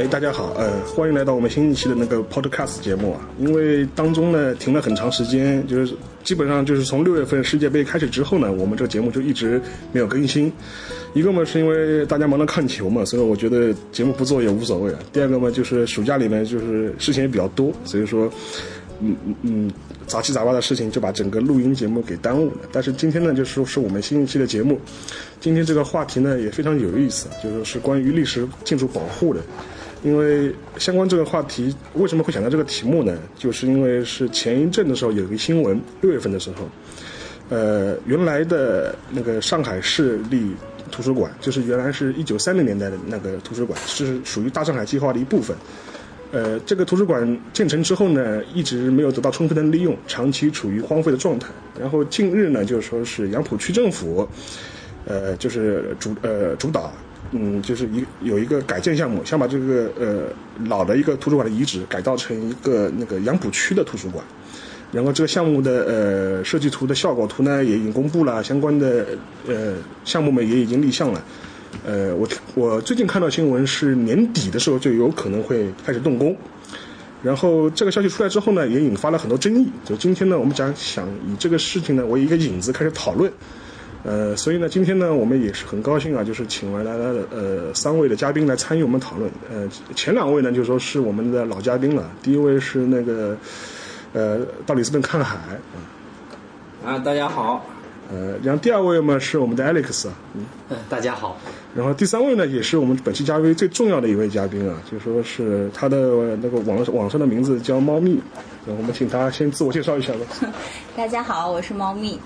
哎，大家好，呃，欢迎来到我们新一期的那个 podcast 节目啊。因为当中呢停了很长时间，就是基本上就是从六月份世界杯开始之后呢，我们这个节目就一直没有更新。一个嘛是因为大家忙着看球嘛，所以我觉得节目不做也无所谓啊。第二个嘛就是暑假里面就是事情也比较多，所以说，嗯嗯嗯，杂七杂八的事情就把整个录音节目给耽误了。但是今天呢，就是说是我们新一期的节目，今天这个话题呢也非常有意思，就是是关于历史建筑保护的。因为相关这个话题，为什么会想到这个题目呢？就是因为是前一阵的时候有一个新闻，六月份的时候，呃，原来的那个上海市立图书馆，就是原来是一九三零年代的那个图书馆，是属于大上海计划的一部分。呃，这个图书馆建成之后呢，一直没有得到充分的利用，长期处于荒废的状态。然后近日呢，就是说是杨浦区政府，呃，就是主呃主导。嗯，就是一有一个改建项目，想把这个呃老的一个图书馆的遗址改造成一个那个杨浦区的图书馆，然后这个项目的呃设计图的效果图呢也已经公布了，相关的呃项目们也已经立项了，呃我我最近看到新闻是年底的时候就有可能会开始动工，然后这个消息出来之后呢也引发了很多争议，就今天呢我们讲想以这个事情呢为一个引子开始讨论。呃，所以呢，今天呢，我们也是很高兴啊，就是请来了呃三位的嘉宾来参与我们讨论。呃，前两位呢，就说是我们的老嘉宾了。第一位是那个呃到里斯本看海啊，大家好。呃，然后第二位嘛是我们的 Alex 啊，嗯，大家好。然后第三位呢，也是我们本期嘉宾最重要的一位嘉宾啊，就说是他的那个网网上的名字叫猫咪。我们请他先自我介绍一下吧。大家好，我是猫咪。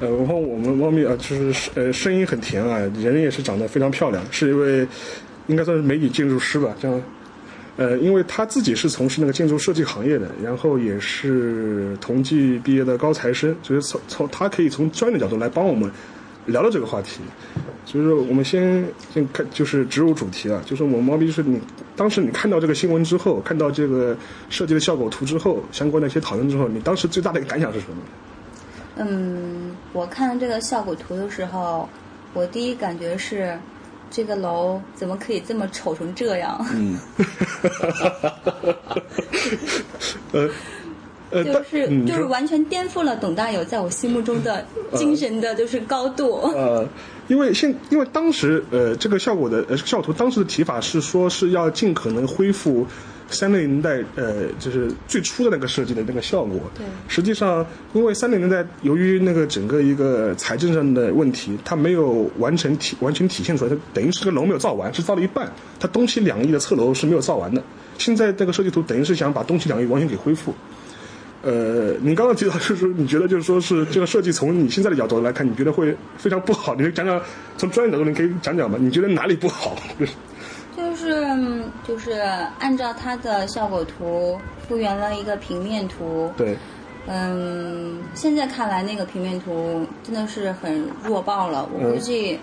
呃，然后我们猫咪啊，就是呃声音很甜啊，人也是长得非常漂亮，是一位应该算是美女建筑师吧，这样。呃，因为她自己是从事那个建筑设计行业的，然后也是同济毕业的高材生，所以从从她可以从专业的角度来帮我们聊聊这个话题。就是我们先先看，就是植入主题啊，就是我们猫咪，就是你当时你看到这个新闻之后，看到这个设计的效果图之后，相关的一些讨论之后，你当时最大的一个感想是什么？嗯，我看这个效果图的时候，我第一感觉是，这个楼怎么可以这么丑成这样？嗯，呃，就是就是完全颠覆了董大友在我心目中的精神的，就是高度。呃，因为现因为当时呃这个效果的呃效图当时的提法是说是要尽可能恢复。三零年代，呃，就是最初的那个设计的那个效果。对。实际上，因为三零年代由于那个整个一个财政上的问题，它没有完成体完全体现出来，它等于是个楼没有造完，是造了一半。它东西两翼的侧楼是没有造完的。现在这个设计图等于是想把东西两翼完全给恢复。呃，你刚刚提到就是说，你觉得就是说是这个设计从你现在的角度来看，你觉得会非常不好？你讲讲从专业角度，你可以讲讲吗？你觉得哪里不好？就是就是就是按照它的效果图复原了一个平面图。对。嗯，现在看来那个平面图真的是很弱爆了。我估计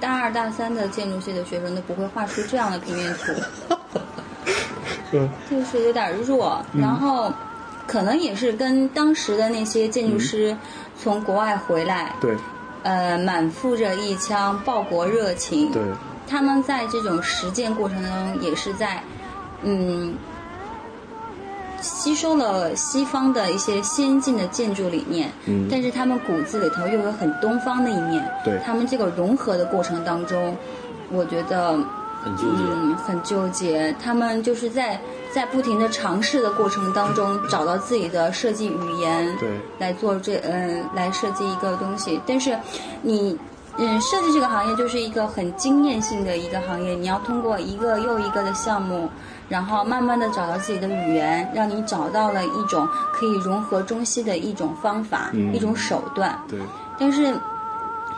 大二大三的建筑系的学生都不会画出这样的平面图。嗯。就是有点弱，然后可能也是跟当时的那些建筑师从国外回来。对。呃，满腹着一腔报国热情。对。他们在这种实践过程当中，也是在，嗯，吸收了西方的一些先进的建筑理念，嗯，但是他们骨子里头又有很东方的一面，对，他们这个融合的过程当中，我觉得很纠结，嗯，很纠结。他们就是在在不停的尝试的过程当中，找到自己的设计语言，对，来做这嗯，来设计一个东西。但是你。嗯，设计这个行业就是一个很经验性的一个行业，你要通过一个又一个的项目，然后慢慢的找到自己的语言，让你找到了一种可以融合中西的一种方法，一种手段。对。但是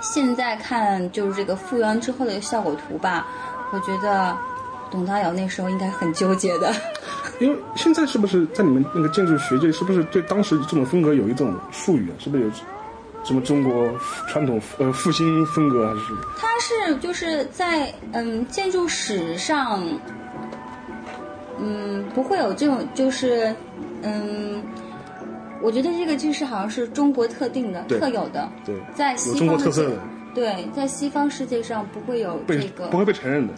现在看就是这个复原之后的效果图吧，我觉得董大友那时候应该很纠结的。因为现在是不是在你们那个建筑学界，是不是对当时这种风格有一种术语啊？是不是有？什么中国传统呃复兴风格还是？它是就是在嗯建筑史上，嗯不会有这种就是嗯，我觉得这个就是好像是中国特定的特有的，对，在西方的对在西方世界上不会有这个不会被承认的。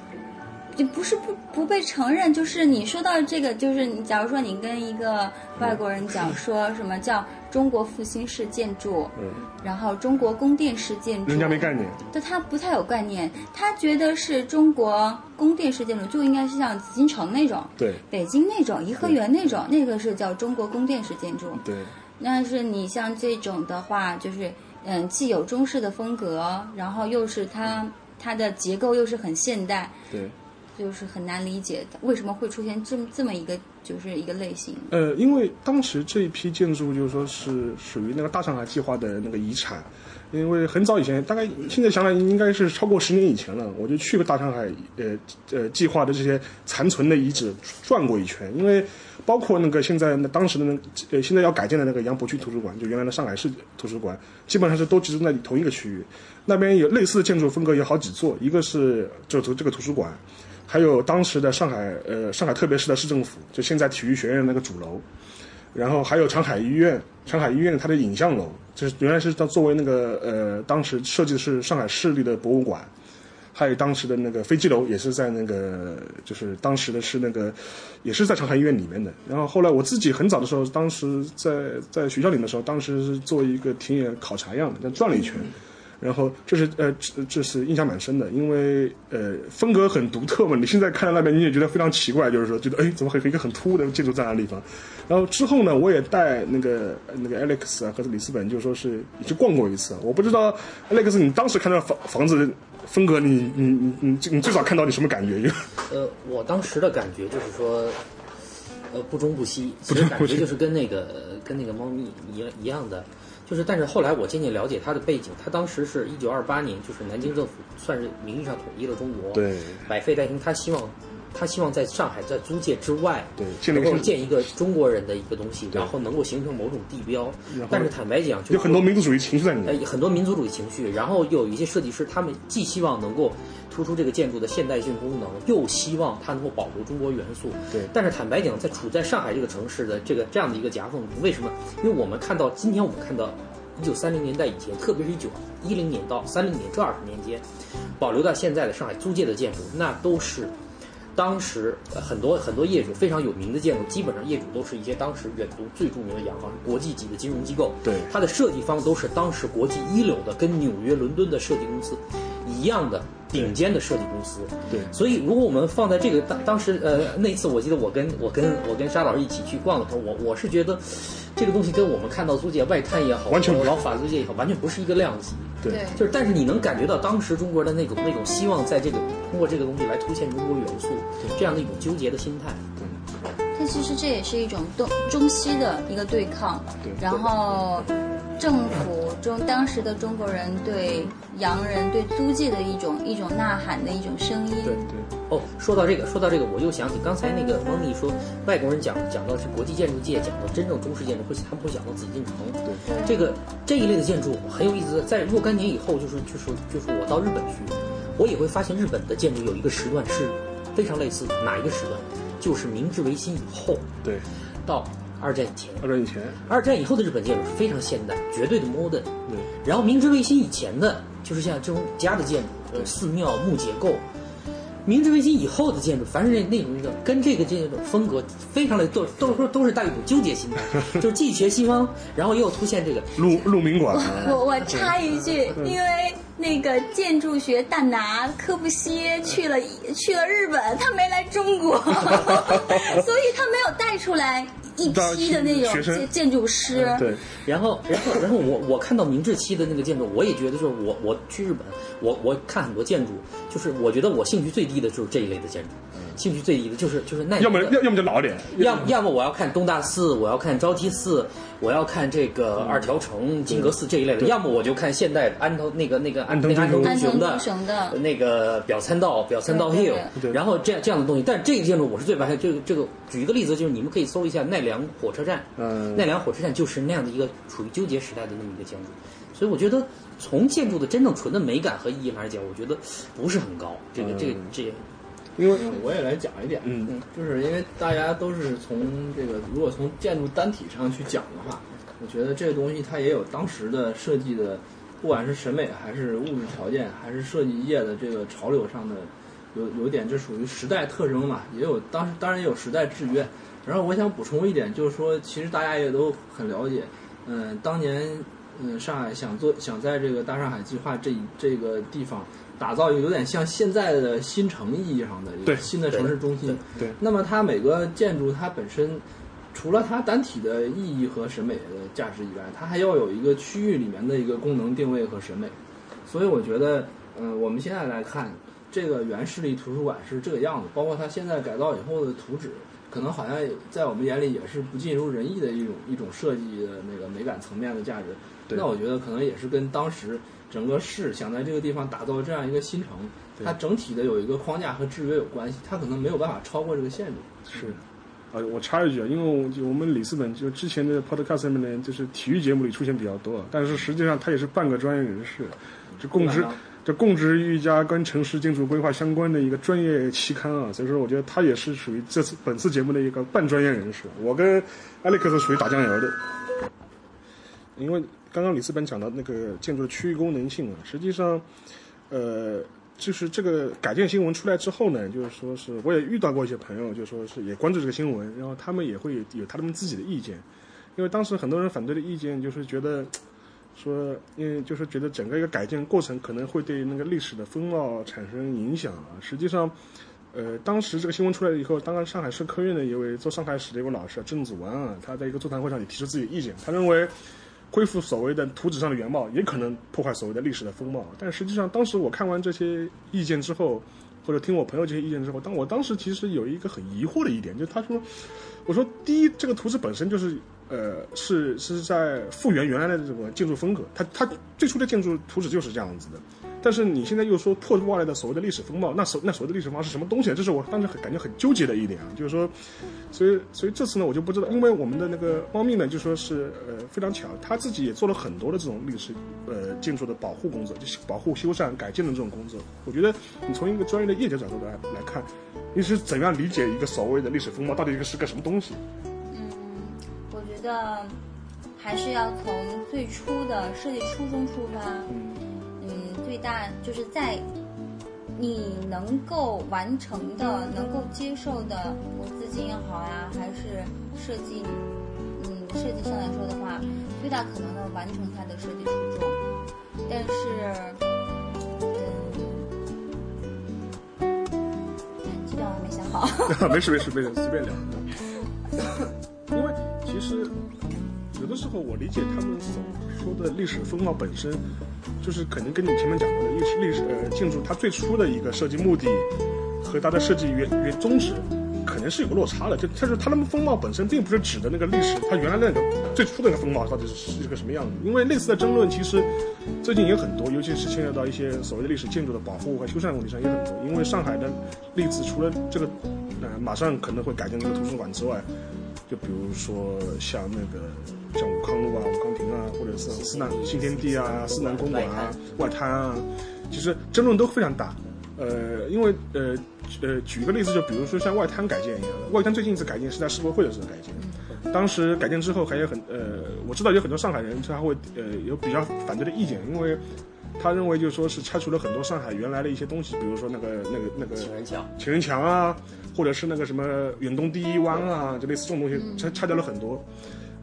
就不是不不被承认，就是你说到这个，就是你假如说你跟一个外国人讲说什么叫中国复兴式建筑，嗯，然后中国宫殿式建筑，人家没概念。对他不太有概念，他觉得是中国宫殿式建筑就应该是像紫禁城那种，对。北京那种颐和园那种，那个是叫中国宫殿式建筑。对，但是你像这种的话，就是嗯，既有中式的风格，然后又是它它的结构又是很现代，对。就是很难理解为什么会出现这么这么一个就是一个类型。呃，因为当时这一批建筑就是说是属于那个大上海计划的那个遗产，因为很早以前，大概现在想来应该是超过十年以前了，我就去过大上海呃呃计划的这些残存的遗址转过一圈，因为包括那个现在那当时的那呃现在要改建的那个杨浦区图书馆，就原来的上海市图书馆，基本上是都集中在同一个区域，那边有类似的建筑风格有好几座，一个是就图这个图书馆。还有当时的上海，呃，上海特别市的市政府，就现在体育学院那个主楼，然后还有长海医院，长海医院它的影像楼，就是原来是它作为那个呃，当时设计的是上海市立的博物馆，还有当时的那个飞机楼也是在那个，就是当时的是那个，也是在长海医院里面的。然后后来我自己很早的时候，当时在在学校里的时候，当时是做一个田野考察样的，转了一圈。然后这是呃，这这是印象蛮深的，因为呃风格很独特嘛。你现在看到那边你也觉得非常奇怪，就是说觉得哎，怎么会有一个很突兀的建筑在那地方？然后之后呢，我也带那个那个 Alex 啊和里斯本，就说是去逛过一次。我不知道 Alex，你当时看到房房子风格，你你你你你最早看到你什么感觉？呃，我当时的感觉就是说，呃，不中不西，其 实感觉就是跟那个跟那个猫咪一样一样的。就是，但是后来我渐渐了解他的背景，他当时是一九二八年，就是南京政府算是名义上统一了中国，对，百废待兴，他希望，他希望在上海在租界之外，对，能够建一个中国人的一个东西，然后能够形成某种地标。但是坦白讲，有很多民族主义情绪在里面，很多民族主义情绪，然后又有一些设计师，他们既希望能够。突出这个建筑的现代性功能，又希望它能够保留中国元素。对。但是坦白讲，在处在上海这个城市的这个这样的一个夹缝，为什么？因为我们看到今天我们看到一九三零年代以前，特别是一九一零年到三零年这二十年间，保留到现在的上海租界的建筑，那都是当时很多很多业主非常有名的建筑，基本上业主都是一些当时远东最著名的洋行、国际级的金融机构。对。它的设计方都是当时国际一流的，跟纽约、伦敦的设计公司一样的。顶尖的设计公司，对，所以如果我们放在这个当当时，呃，那次我记得我跟我跟我跟沙老师一起去逛的时候，我我是觉得，这个东西跟我们看到租界外滩也好，完全老法租界也好，完全不是一个量级。对，就是，但是你能感觉到当时中国的那种那种希望，在这个通过这个东西来凸显中国元素，这样的一种纠结的心态。对，但其实这也是一种东中西的一个对抗。对，然后。政府中当时的中国人对洋人对租界的一种一种呐喊的一种声音。对对。哦，说到这个，说到这个，我又想起刚才那个蒙妮说，外国人讲讲到是国际建筑界，讲到真正中式建筑，会他们会讲到紫禁城。对。这个这一类的建筑很有意思，在若干年以后，就是就是就是我到日本去，我也会发现日本的建筑有一个时段是非常类似，哪一个时段？就是明治维新以后。对。到。二战以前，二战以前，二战以后的日本建筑是非常现代，绝对的 modern。对，然后明治维新以前的，就是像这种家的建筑，呃，寺庙木结构。明治维新以后的建筑，凡是那那种那个跟这个建筑风格非常的都都是都是带一种纠结心态，就是既学西方，然后又出现这个鹿鹿鸣馆。我我插一句，因为那个建筑学大拿柯布西耶去了去了日本，他没来中国，所以他没有带出来。一批的那种建建筑师，对，然后，然后，然后我我看到明治期的那个建筑，我也觉得就是我我去日本，我我看很多建筑，就是我觉得我兴趣最低的就是这一类的建筑。兴趣最低的就是就是那要么要要么就老点，要要么我要看东大寺，我要看昭济寺，我要看这个二条城金阁寺这一类的，要么我就看现代安藤那个那个安那个安藤忠雄的。那个表参道表参道 hill，然后这样这样的东西。但是这个建筑我是最不爱，这个这个举一个例子，就是你们可以搜一下奈良火车站，奈良火车站就是那样的一个处于纠结时代的那么一个建筑，所以我觉得从建筑的真正纯的美感和意义上来讲，我觉得不是很高。这个这个这。因为我也来讲一点，嗯，就是因为大家都是从这个，如果从建筑单体上去讲的话，我觉得这个东西它也有当时的设计的，不管是审美还是物质条件，还是设计业的这个潮流上的有有点这属于时代特征嘛，也有当时当然也有时代制约。然后我想补充一点，就是说，其实大家也都很了解，嗯，当年嗯上海想做想在这个大上海计划这这个地方打造一个有点像现在的新城意义上的一个新的城市中心。对。那么它每个建筑它本身除了它单体的意义和审美的价值以外，它还要有一个区域里面的一个功能定位和审美。所以我觉得，嗯，我们现在来看这个原市立图书馆是这个样子，包括它现在改造以后的图纸。可能好像在我们眼里也是不尽如人意的一种一种设计的那个美感层面的价值。那我觉得可能也是跟当时整个市想在这个地方打造这样一个新城，它整体的有一个框架和制约有关系，它可能没有办法超过这个限度。是，啊，我插一句啊，因为我们里斯本就之前的 podcast 上面呢，就是体育节目里出现比较多，但是实际上他也是半个专业人士，就供职。这供职于一家跟城市建筑规划相关的一个专业期刊啊，所以说我觉得他也是属于这次本次节目的一个半专业人士。我跟艾利克斯属于打酱油的，因为刚刚李斯本讲到那个建筑的区域功能性啊，实际上，呃，就是这个改建新闻出来之后呢，就是说是我也遇到过一些朋友，就说是也关注这个新闻，然后他们也会有他们自己的意见，因为当时很多人反对的意见就是觉得。说，因为就是觉得整个一个改建过程可能会对那个历史的风貌产生影响啊。实际上，呃，当时这个新闻出来以后，当然上海市科院的一位做上海史的一位老师郑祖安啊，他在一个座谈会上也提出自己的意见。他认为，恢复所谓的图纸上的原貌，也可能破坏所谓的历史的风貌。但实际上，当时我看完这些意见之后，或者听我朋友这些意见之后，当我当时其实有一个很疑惑的一点，就是他说，我说第一，这个图纸本身就是。呃，是是在复原原来的这个建筑风格，它它最初的建筑图纸就是这样子的，但是你现在又说破坏了的所谓的历史风貌，那所那所谓的历史风貌是什么东西？这是我当时很感觉很纠结的一点啊，就是说，所以所以这次呢，我就不知道，因为我们的那个猫咪呢，就说是呃非常巧，他自己也做了很多的这种历史呃建筑的保护工作，就是保护修缮改建的这种工作。我觉得你从一个专业的业界角度来来看，你是怎样理解一个所谓的历史风貌，到底一个是个什么东西？嗯，我觉得还是要从最初的设计初衷出发，嗯，最大就是在你能够完成的、能够接受的，投资金也好呀，还是设计，嗯，设计上来说的话，最大可能的完成它的设计初衷。但是，嗯，基本上没想好。没事没事没事，随便聊。因为其实有的时候我理解他们所说的历史风貌本身，就是肯定跟你前面讲过的历史历史呃建筑它最初的一个设计目的和它的设计原原宗旨，可能是有个落差的。就它是它的风貌本身并不是指的那个历史，它原来那个最初的那个风貌到底是是个什么样子。因为类似的争论其实最近也很多，尤其是牵涉到一些所谓的历史建筑的保护和修缮问题上也很多。因为上海的例子除了这个呃马上可能会改建这个图书馆之外，就比如说像那个像武康路啊、武康亭啊，或者是思南新天地啊、思南公馆啊、外滩啊，其实争论都非常大。呃，因为呃呃，举一个例子，就比如说像外滩改建一样的，外滩最近一次改建是在世博会的时候改建，当时改建之后还有很呃，我知道有很多上海人他会呃有比较反对的意见，因为他认为就说是拆除了很多上海原来的一些东西，比如说那个那个那个情人墙、情人墙啊。或者是那个什么远东第一湾啊，就类似这种东西拆拆掉了很多，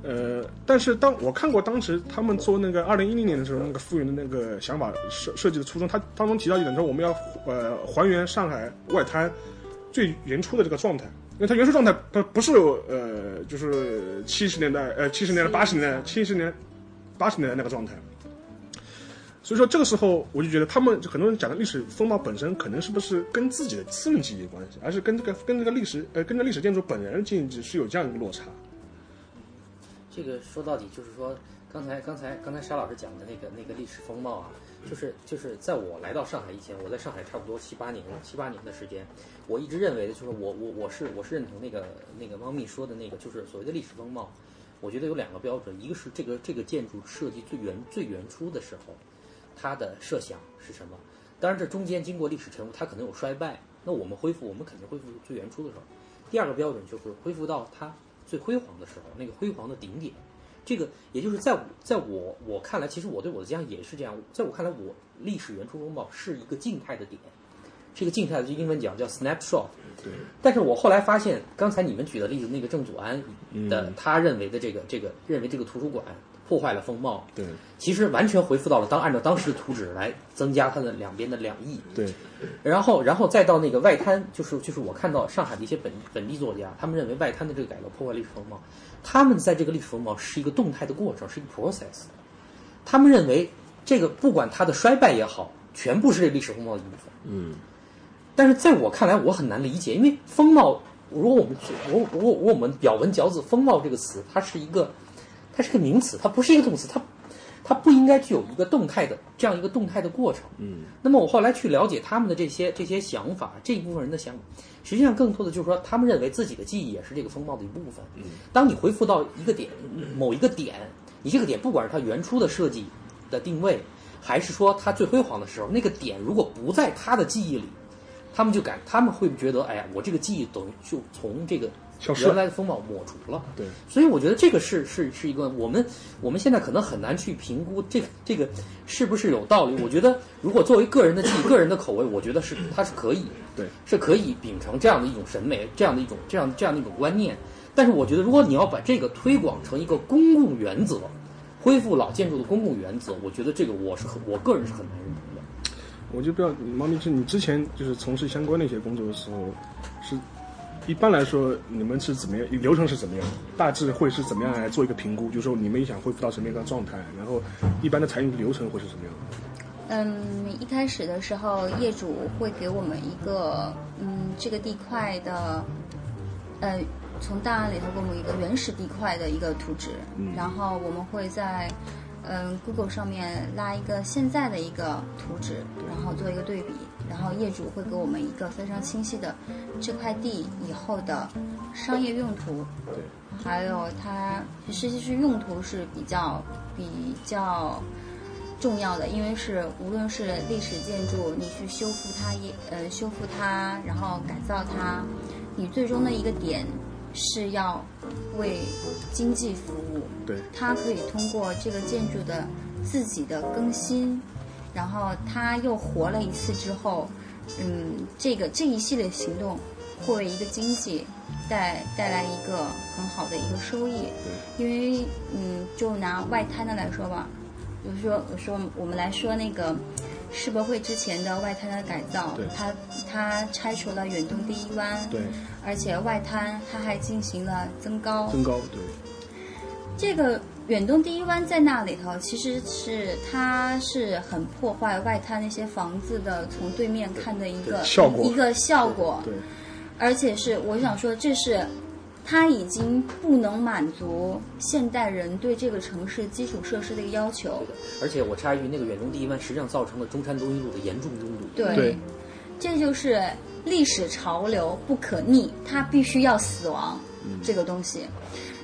呃，但是当我看过当时他们做那个二零一零年的时候，那个复原的那个想法设设计的初衷，他当中提到一点说我们要呃还原上海外滩最原初的这个状态，因为它原初状态它不是呃就是七十年代呃七十年代八十年代七十年八十年代那个状态。所以说这个时候，我就觉得他们很多人讲的历史风貌本身，可能是不是跟自己的私人记忆有关系，而是跟这个跟这个历史呃跟这历史建筑本人的记忆是有这样一个落差。这个说到底就是说，刚才刚才刚才沙老师讲的那个那个历史风貌啊，就是就是在我来到上海以前，我在上海差不多七八年七八年的时间，我一直认为的就是我我我是我是认同那个那个猫咪说的那个，就是所谓的历史风貌，我觉得有两个标准，一个是这个这个建筑设计最原最原初的时候。它的设想是什么？当然，这中间经过历史沉浮，它可能有衰败。那我们恢复，我们肯定恢复最原初的时候。第二个标准就是恢复到它最辉煌的时候，那个辉煌的顶点。这个也就是在在我我看来，其实我对我的家乡也是这样。在我看来，我历史原初风貌是一个静态的点，是一个静态的，就英文讲叫 snapshot。对。但是我后来发现，刚才你们举的例子，那个郑祖安的他认为的这个这个认为这个图书馆破坏了风貌。对。其实完全回复到了当按照当时的图纸来增加它的两边的两翼。对。然后然后再到那个外滩，就是就是我看到上海的一些本本地作家，他们认为外滩的这个改造破坏历史风貌。他们在这个历史风貌是一个动态的过程，是一个 process。他们认为这个不管它的衰败也好，全部是这历史风貌的一部分。嗯。但是在我看来，我很难理解，因为风貌，如果我们如如果我们表文嚼字，风貌这个词，它是一个，它是个名词，它不是一个动词，它它不应该具有一个动态的这样一个动态的过程。嗯。那么我后来去了解他们的这些这些想法，这一部分人的想法，实际上更多的就是说，他们认为自己的记忆也是这个风暴的一部分。嗯。当你回复到一个点，某一个点，你这个点不管是它原初的设计的定位，还是说它最辉煌的时候，那个点如果不在他的记忆里。他们就感，他们会觉得，哎呀，我这个记忆等于就从这个原来的风貌抹除了。对，所以我觉得这个是是是一个我们我们现在可能很难去评估这个这个是不是有道理。我觉得如果作为个人的记忆、个人的口味，我觉得是它是可以，对，是可以秉承这样的一种审美、这样的一种这样这样的一种观念。但是我觉得，如果你要把这个推广成一个公共原则，恢复老建筑的公共原则，我觉得这个我是很我个人是很难认同的。我就不要毛明是你之前就是从事相关的一些工作的时候，是一般来说你们是怎么样流程是怎么样？大致会是怎么样来做一个评估？就是说你们想恢复到什么样的状态？然后一般的采用流程会是什么样的？嗯，一开始的时候业主会给我们一个嗯这个地块的，呃从档案里头给我们一个原始地块的一个图纸，然后我们会在。嗯，Google 上面拉一个现在的一个图纸，然后做一个对比，然后业主会给我们一个非常清晰的这块地以后的商业用途，对，还有它实际是用途是比较比较重要的，因为是无论是历史建筑，你去修复它也呃修复它，然后改造它，你最终的一个点。是要为经济服务，对，它可以通过这个建筑的自己的更新，然后他又活了一次之后，嗯，这个这一系列行动会为一个经济带带来一个很好的一个收益。对，因为嗯，就拿外滩的来说吧，比如说我说我们来说那个。世博会之前的外滩的改造，它它拆除了远东第一湾，对，而且外滩它还进行了增高，增高，对。这个远东第一湾在那里头，其实是它是很破坏外滩那些房子的从对面看的一个效果，一个效果，对。而且是我想说，这是。它已经不能满足现代人对这个城市基础设施的一个要求。而且我插一句，那个远东第一湾实际上造成了中山东一路的严重拥堵。对，这就是历史潮流不可逆，它必须要死亡这个东西。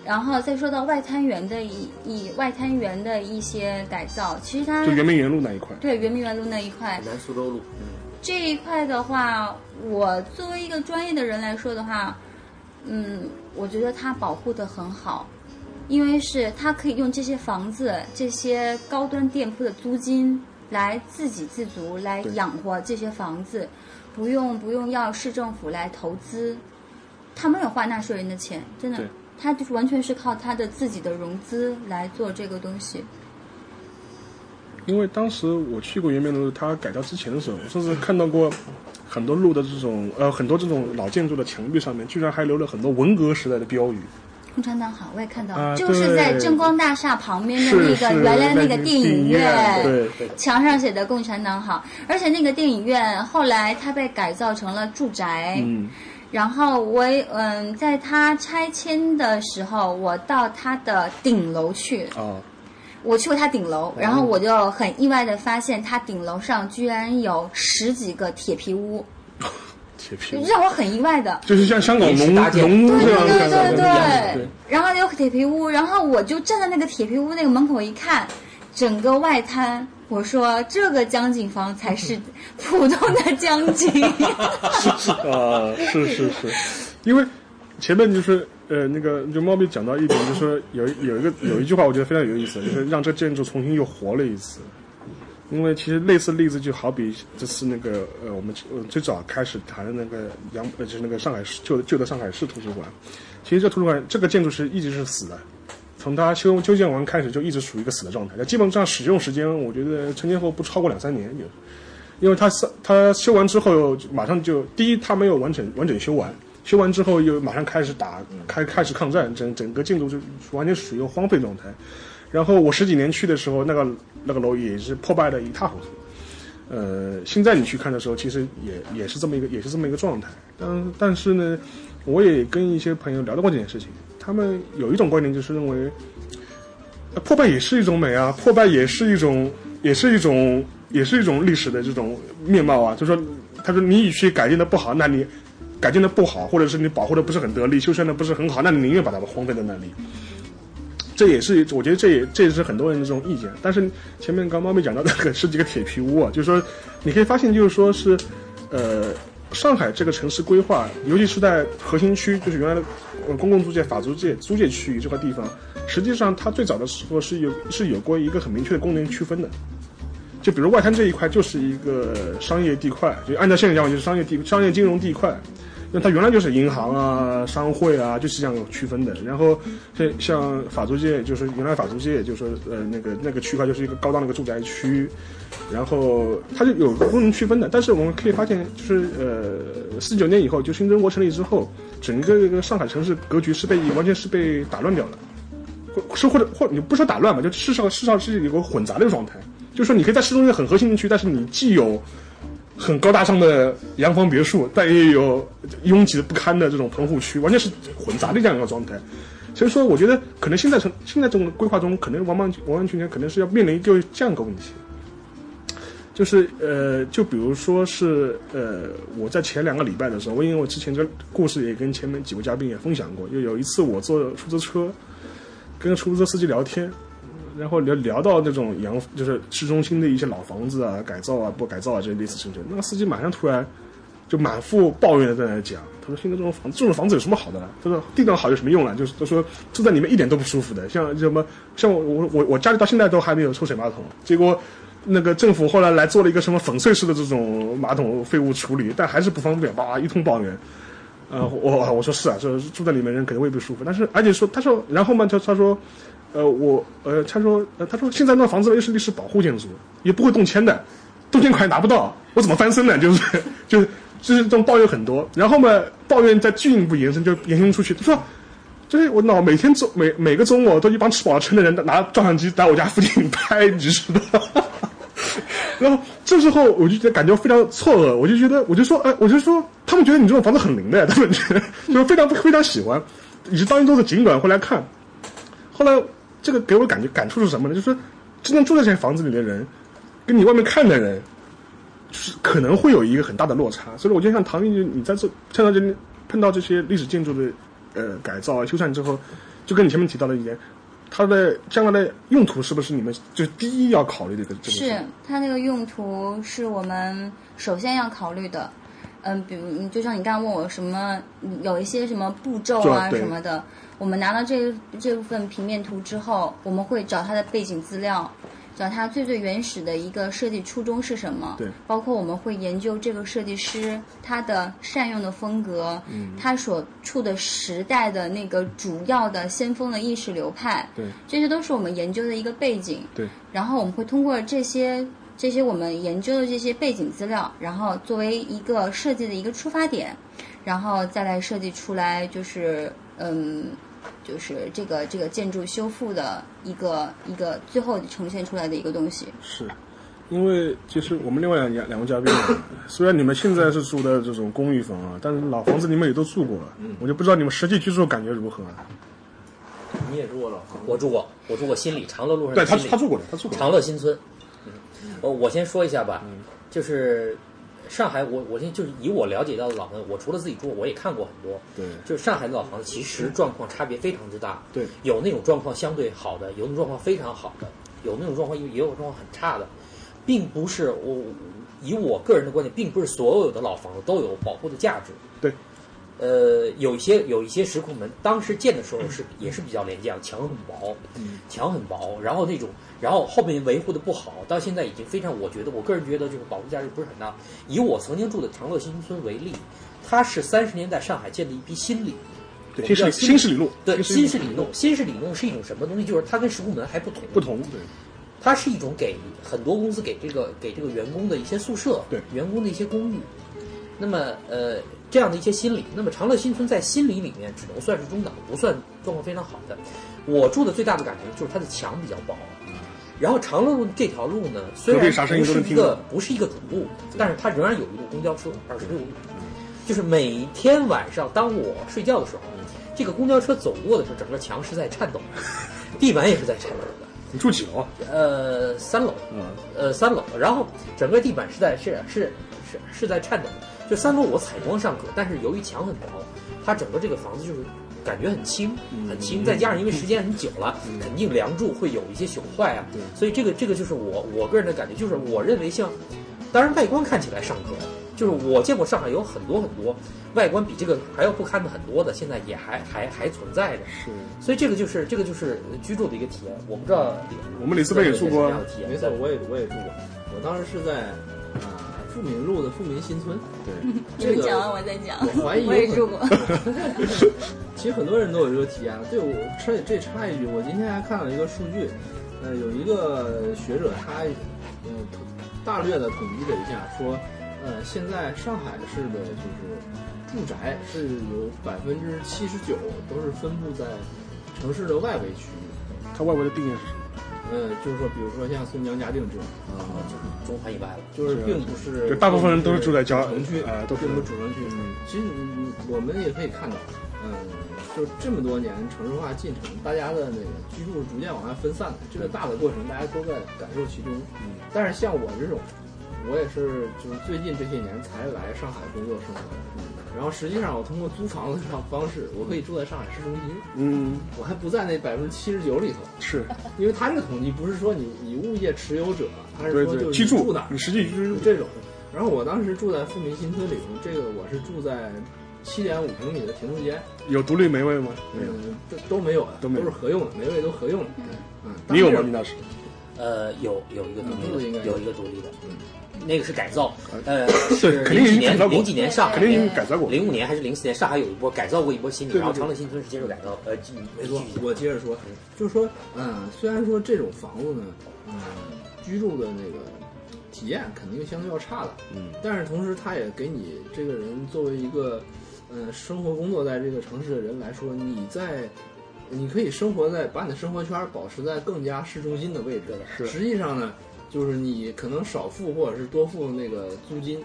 然后再说到外滩源的一一外滩源的一些改造，其实它就圆明园路那一块。对，圆明园路那一块。南苏州路。嗯。这一块的话，我作为一个专业的人来说的话。嗯，我觉得它保护的很好，因为是它可以用这些房子、这些高端店铺的租金来自给自足，来养活这些房子，不用不用要市政府来投资，他没有花纳税人的钱，真的，他就是完全是靠他的自己的融资来做这个东西。因为当时我去过圆明路，它改造之前的时候，我甚至看到过。很多路的这种呃，很多这种老建筑的墙壁上面，居然还留了很多文革时代的标语。共产党好，我也看到，就是在正光大厦旁边的那个原来那个电影院，对，墙上写的“共产党好”，而且那个电影院后来它被改造成了住宅。嗯，然后我嗯，在他拆迁的时候，我到他的顶楼去。哦。我去过他顶楼，然后我就很意外的发现，他顶楼上居然有十几个铁皮屋，铁皮让我很意外的，就是像香港农农屋这样对对对对，然后有铁皮屋，然后我就站在那个铁皮屋那个门口一看，整个外滩，我说这个江景房才是普通的江景，是啊，是是是，因为前面就是。呃，那个就猫咪讲到一点，就是说有有一个有一句话，我觉得非常有意思，就是让这建筑重新又活了一次。因为其实类似例子就好比这次那个呃，我们最早开始谈的那个杨呃，就是那个上海市旧的旧的上海市图书馆。其实这图书馆这个建筑是一直是死的，从他修修建完开始就一直处于一个死的状态。那基本上使用时间，我觉得成年后不超过两三年就，因为它它修完之后马上就第一它没有完整完整修完，修完之后又马上开始打开开始抗战，整整个进度就完全属于荒废状态。然后我十几年去的时候，那个那个楼也是破败的一塌糊涂。呃，现在你去看的时候，其实也也是这么一个，也是这么一个状态。但但是呢，我也跟一些朋友聊到过这件事情，他们有一种观点，就是认为，破败也是一种美啊，破败也是一种，也是一种，也是一种历史的这种面貌啊。就说，他说你与其改进的不好，那你改进的不好，或者是你保护的不是很得力，修缮的不是很好，那你宁愿把它们荒废在那里。这也是，我觉得这也这也是很多人的这种意见。但是前面刚猫咪讲到那个是几个铁皮屋啊，就是说你可以发现，就是说是，呃，上海这个城市规划，尤其是在核心区，就是原来的公共租界、法租界租界区域这块地方，实际上它最早的时候是有是有过一个很明确的功能区分的。就比如外滩这一块就是一个商业地块，就按照现在讲就是商业地商业金融地块。那它原来就是银行啊、商会啊，就是这样有区分的。然后像像法租界，就是原来法租界，就是呃那个那个区块就是一个高档的一个住宅区，然后它就有功能区分的。但是我们可以发现，就是呃四九年以后，就新中国成立之后，整个这个上海城市格局是被完全是被打乱掉了，或是或者或你不说打乱吧，就市场市场是有个混杂的状态。就是说你可以在市中心很核心的区，但是你既有很高大上的洋房别墅，但也有拥挤的不堪的这种棚户区，完全是混杂的这样一个状态。所以说，我觉得可能现在城现在这种规划中，可能完完完完全全可能是要面临一个这样一个问题，就是呃，就比如说是呃，我在前两个礼拜的时候，我因为我之前这故事也跟前面几位嘉宾也分享过，就有一次我坐出租车，跟出租车司机聊天。然后聊聊到那种洋，就是市中心的一些老房子啊，改造啊，不改造啊，这些类似城镇，那个司机马上突然就满腹抱怨的在那讲，他说现在这种房这种房子有什么好的呢？他说地段好有什么用呢？就是他说住在里面一点都不舒服的，像什么像我我我家里到现在都还没有抽水马桶，结果那个政府后来来做了一个什么粉碎式的这种马桶废物处理，但还是不方便，哇一通抱怨。呃，我我说是啊，说住在里面人肯定胃不舒服，但是而且说他说然后嘛，他他说。呃，我呃，他说，呃，他说现在那房子又是历史保护建筑，也不会动迁的，动迁款拿不到，我怎么翻身呢？就是，就是，就是这种抱怨很多。然后嘛，抱怨再进一步延伸，就延伸出去。他说，就是我老每天周每每个周末都一帮吃饱了撑的人拿照相机在我家附近拍，你知道？然后这时候我就觉得感觉非常错愕，我就觉得我就说，哎，我就说他们觉得你这种房子很灵的呀，他们觉得就非常非常喜欢，以及当一周的景管会来看，后来。这个给我感觉感触是什么呢？就是说，真正住在这些房子里的人，跟你外面看的人，就是可能会有一个很大的落差。所以，我就像唐毅，你在这看到这碰到这些历史建筑的呃改造啊、修缮之后，就跟你前面提到的一点，它的将来的用途是不是你们就第一要考虑的这个？是它那个用途是我们首先要考虑的。嗯，比如就像你刚刚问我什么，有一些什么步骤啊什么的。我们拿到这这部分平面图之后，我们会找它的背景资料，找它最最原始的一个设计初衷是什么。对。包括我们会研究这个设计师他的善用的风格，嗯，他所处的时代的那个主要的先锋的意识流派，对，这些都是我们研究的一个背景。对。然后我们会通过这些这些我们研究的这些背景资料，然后作为一个设计的一个出发点，然后再来设计出来，就是嗯。就是这个这个建筑修复的一个一个最后呈现出来的一个东西。是，因为就是我们另外两两位嘉宾，虽然你们现在是住的这种公寓房啊，但是老房子你们也都住过了，我就不知道你们实际居住感觉如何。你也住过老房？我住过，我住过新里长乐路上。对他他住过的，他住过长乐新村。嗯，我我先说一下吧，就是。上海，我我现在就是以我了解到的老房子，我除了自己住，我也看过很多。对，就是上海的老房子，其实状况差别非常之大。对，有那种状况相对好的，有那种状况非常好的，有那种状况也也有状况很差的，并不是我以我个人的观点，并不是所有的老房子都有保护的价值。对，呃，有一些有一些石库门，当时建的时候是也是比较廉价，墙很薄，墙很薄，然后那种，然后后面维护的不好，到现在已经非常，我觉得我个人觉得就是保护价值不是很大。以我曾经住的长乐新村为例，它是三十年代上海建的一批新里，对，新市新市里弄，对，新市里弄，新市里弄是一种什么东西？就是它跟石库门还不同，不同，对，它是一种给很多公司给这个给这个员工的一些宿舍，对，员工的一些公寓，那么呃。这样的一些心理，那么长乐新村在心理里面只能算是中等，不算状况非常好的。我住的最大的感觉就是它的墙比较薄。然后长乐路这条路呢，虽然不是一个不是一个主路，但是它仍然有一路公交车，二十六路。就是每天晚上当我睡觉的时候，这个公交车走过的时候，整个墙是在颤抖，地板也是在颤抖的。你住几楼啊？呃，三楼。嗯。呃，三楼。然后整个地板是在是是是是在颤抖。这三楼我采光尚可，但是由于墙很薄，它整个这个房子就是感觉很轻，很轻。再加上因为时间很久了，肯定梁柱会有一些朽坏啊。所以这个这个就是我我个人的感觉，就是我认为像，当然外观看起来尚可，就是我见过上海有很多很多外观比这个还要不堪的很多的，现在也还还还存在着。是，所以这个就是这个就是居住的一个体验。我不知道我们李斯贝也住过，没错，我也我也住过。我当时是在啊。富民路的富民新村，对，这个讲完我再讲。我怀疑我也住过。其实很多人都有这个体验。对我这这插一句，我今天还看了一个数据，呃，有一个学者他呃大略的统计了一下，说呃现在上海市的就是住宅是有百分之七十九都是分布在城市的外围区域。它外围的定义是什么？呃，就是说，比如说像孙江嘉定这种啊，就是中环以外了，就是并不是，就大部分人都是住在郊城区啊，都并不主城区。其实你我们也可以看到，嗯，就这么多年城市化进程，大家的那个居住逐渐往外分散的这个大的过程，大家都在感受其中。嗯，但是像我这种，我也是就是最近这些年才来上海工作生活的。然后实际上，我通过租房子这种方式，我可以住在上海市中心。嗯，我还不在那百分之七十九里头。是，因为他这个统计不是说你你物业持有者，他是说就居住哪，你实际居住这种。然后我当时住在富民新村里头，这个我是住在七点五平米的亭子间。有独立门卫吗？没有，都都没有的，都是合用的，煤位都合用的。嗯，你有吗？你那是？呃，有有一个独立的，有一个独立的。嗯。那个是改造，呃，是零几年，零几年上，肯定改造过。零五年还是零四年，上海有一波改造过一波新的，然后长乐新村是接受改造。呃，没错，我接着说，就是说，嗯，虽然说这种房子呢，嗯，居住的那个体验肯定相对要差的，嗯，但是同时它也给你这个人作为一个，嗯，生活工作在这个城市的人来说，你在，你可以生活在把你的生活圈保持在更加市中心的位置是，实际上呢。就是你可能少付或者是多付那个租金，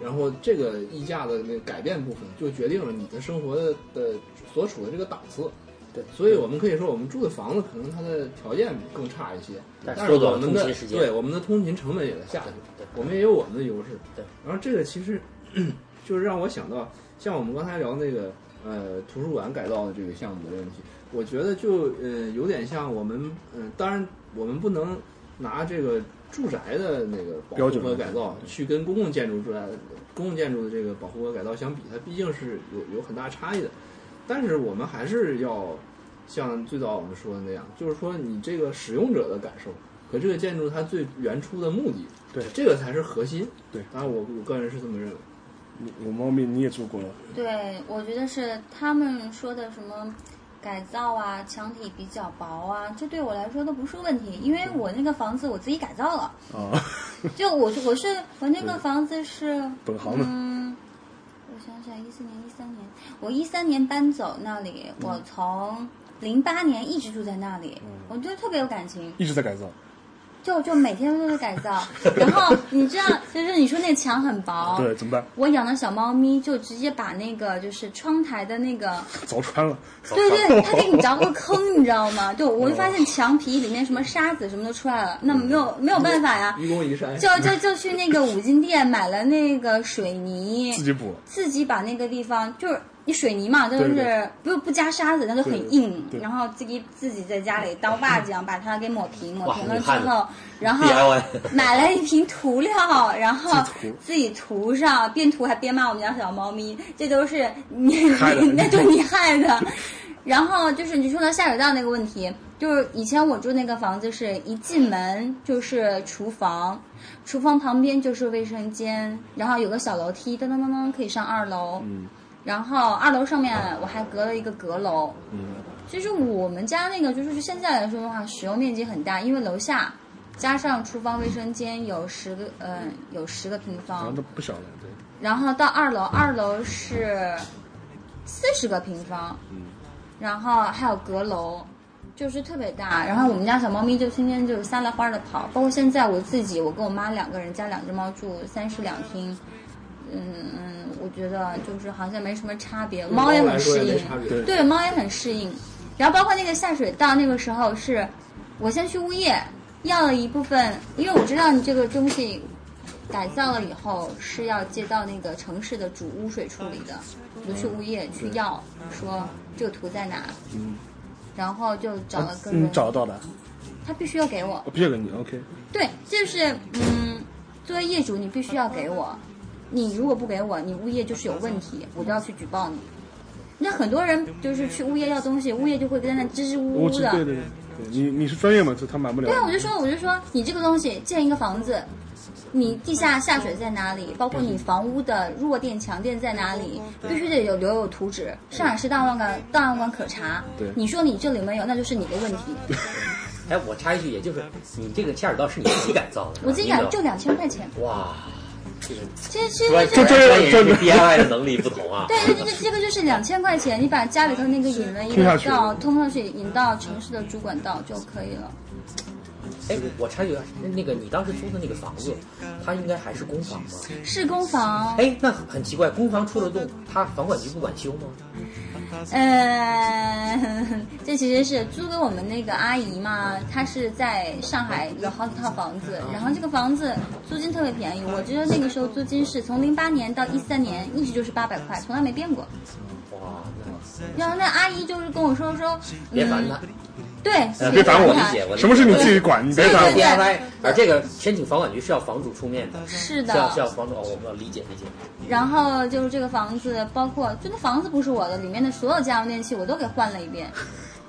然后这个溢价的那改变部分就决定了你的生活的的所处的这个档次。对，所以我们可以说，我们住的房子可能它的条件更差一些，但是我们的对我们的通勤成本也在下去，我们也有我们的优势。对，然后这个其实 就是让我想到，像我们刚才聊那个呃图书馆改造的这个项目的问题，我觉得就呃有点像我们嗯，当然我们不能拿这个。住宅的那个保护和改造，去跟公共建筑住宅、公共建筑的这个保护和改造相比，它毕竟是有有很大差异的。但是我们还是要像最早我们说的那样，就是说你这个使用者的感受和这个建筑它最原初的目的，对这个才是核心。对，当然我我个人是这么认为。我猫咪你也住过了？对，我觉得是他们说的什么。改造啊，墙体比较薄啊，这对我来说都不是问题，因为我那个房子我自己改造了。哦，就我我是我那个房子是本行的。嗯，我想想，一四年、一三年，我一三年搬走那里，我从零八年一直住在那里，我就特别有感情。一直在改造。就就每天都在改造，然后你知道，就是你说那墙很薄，对，怎么办？我养的小猫咪就直接把那个就是窗台的那个凿穿了，对对，它给你凿个 坑，你知道吗？就我就发现墙皮里面什么沙子什么都出来了，那没有没有办法呀，愚公移山，就就就去那个五金店买了那个水泥，自己补，自己把那个地方就是。你水泥嘛，就是不不加沙子，它就很硬。然后自己自己在家里刀 把匠把它给抹平，抹平了之后，然后 买了一瓶涂料，然后自己涂上，边涂还边骂我们家小猫咪，这都是你那就你害的。然后就是你说到下水道那个问题，就是以前我住那个房子是一进门就是厨房，厨房旁边就是卫生间，然后有个小楼梯，噔噔噔噔可以上二楼。嗯。然后二楼上面我还隔了一个阁楼，嗯，其实我们家那个就是现在来说的话，使用面积很大，因为楼下加上厨房、卫生间有十个，嗯，有十个平方，那不小了，对。然后到二楼，二楼是四十个平方，嗯，然后还有阁楼，就是特别大。然后我们家小猫咪就天天就是撒了欢的跑，包括现在我自己，我跟我妈两个人加两只猫住三室两厅。嗯嗯，我觉得就是好像没什么差别，猫也很适应，对，猫也很适应。然后包括那个下水道，那个时候是，我先去物业要了一部分，因为我知道你这个东西改造了以后是要接到那个城市的主污水处理的，我就去物业去要，说这个图在哪，嗯，然后就找了个人，找得到的，他必须要给我，必须要给你，OK，对，就是嗯，作为业主你必须要给我。你如果不给我，你物业就是有问题，我就要去举报你。那很多人就是去物业要东西，物业就会在那支支吾吾的。对对对，你你是专业嘛？这他瞒不了。对啊，我就说，我就说，你这个东西建一个房子，你地下下水在哪里？包括你房屋的弱电强电在哪里？必须得有留有图纸，上海市档案馆档案馆可查。对，你说你这里没有，那就是你的问题。哎，我插一句，也就是你这个下水道是你自己改造的？我自己改就两千块钱。哇。其实其实这这这 DIY 的能力不同啊。对，这这这个就是两千块钱，你把家里头那个引了一个道通上去，引到城市的主管道就可以了。哎，我插一句，那个你当时租的那个房子，它应该还是公房吗？是公房。哎，那很奇怪，公房出了洞，它房管局不管修吗？嗯，这其实是租给我们那个阿姨嘛，她是在上海有好几套房子，然后这个房子租金特别便宜，我觉得那个时候租金是从零八年到一三年一直就是八百块，从来没变过。哇，然后那阿姨就是跟我说说，别烦她。对，别烦我，理解我。什么是你自己管？你别烦我。DIY，而这个申请房管局是要房主出面的。是的。是要是要房主，我们要理解理解。然后就是这个房子，包括就那房子不是我的，里面的所有家用电器我都给换了一遍，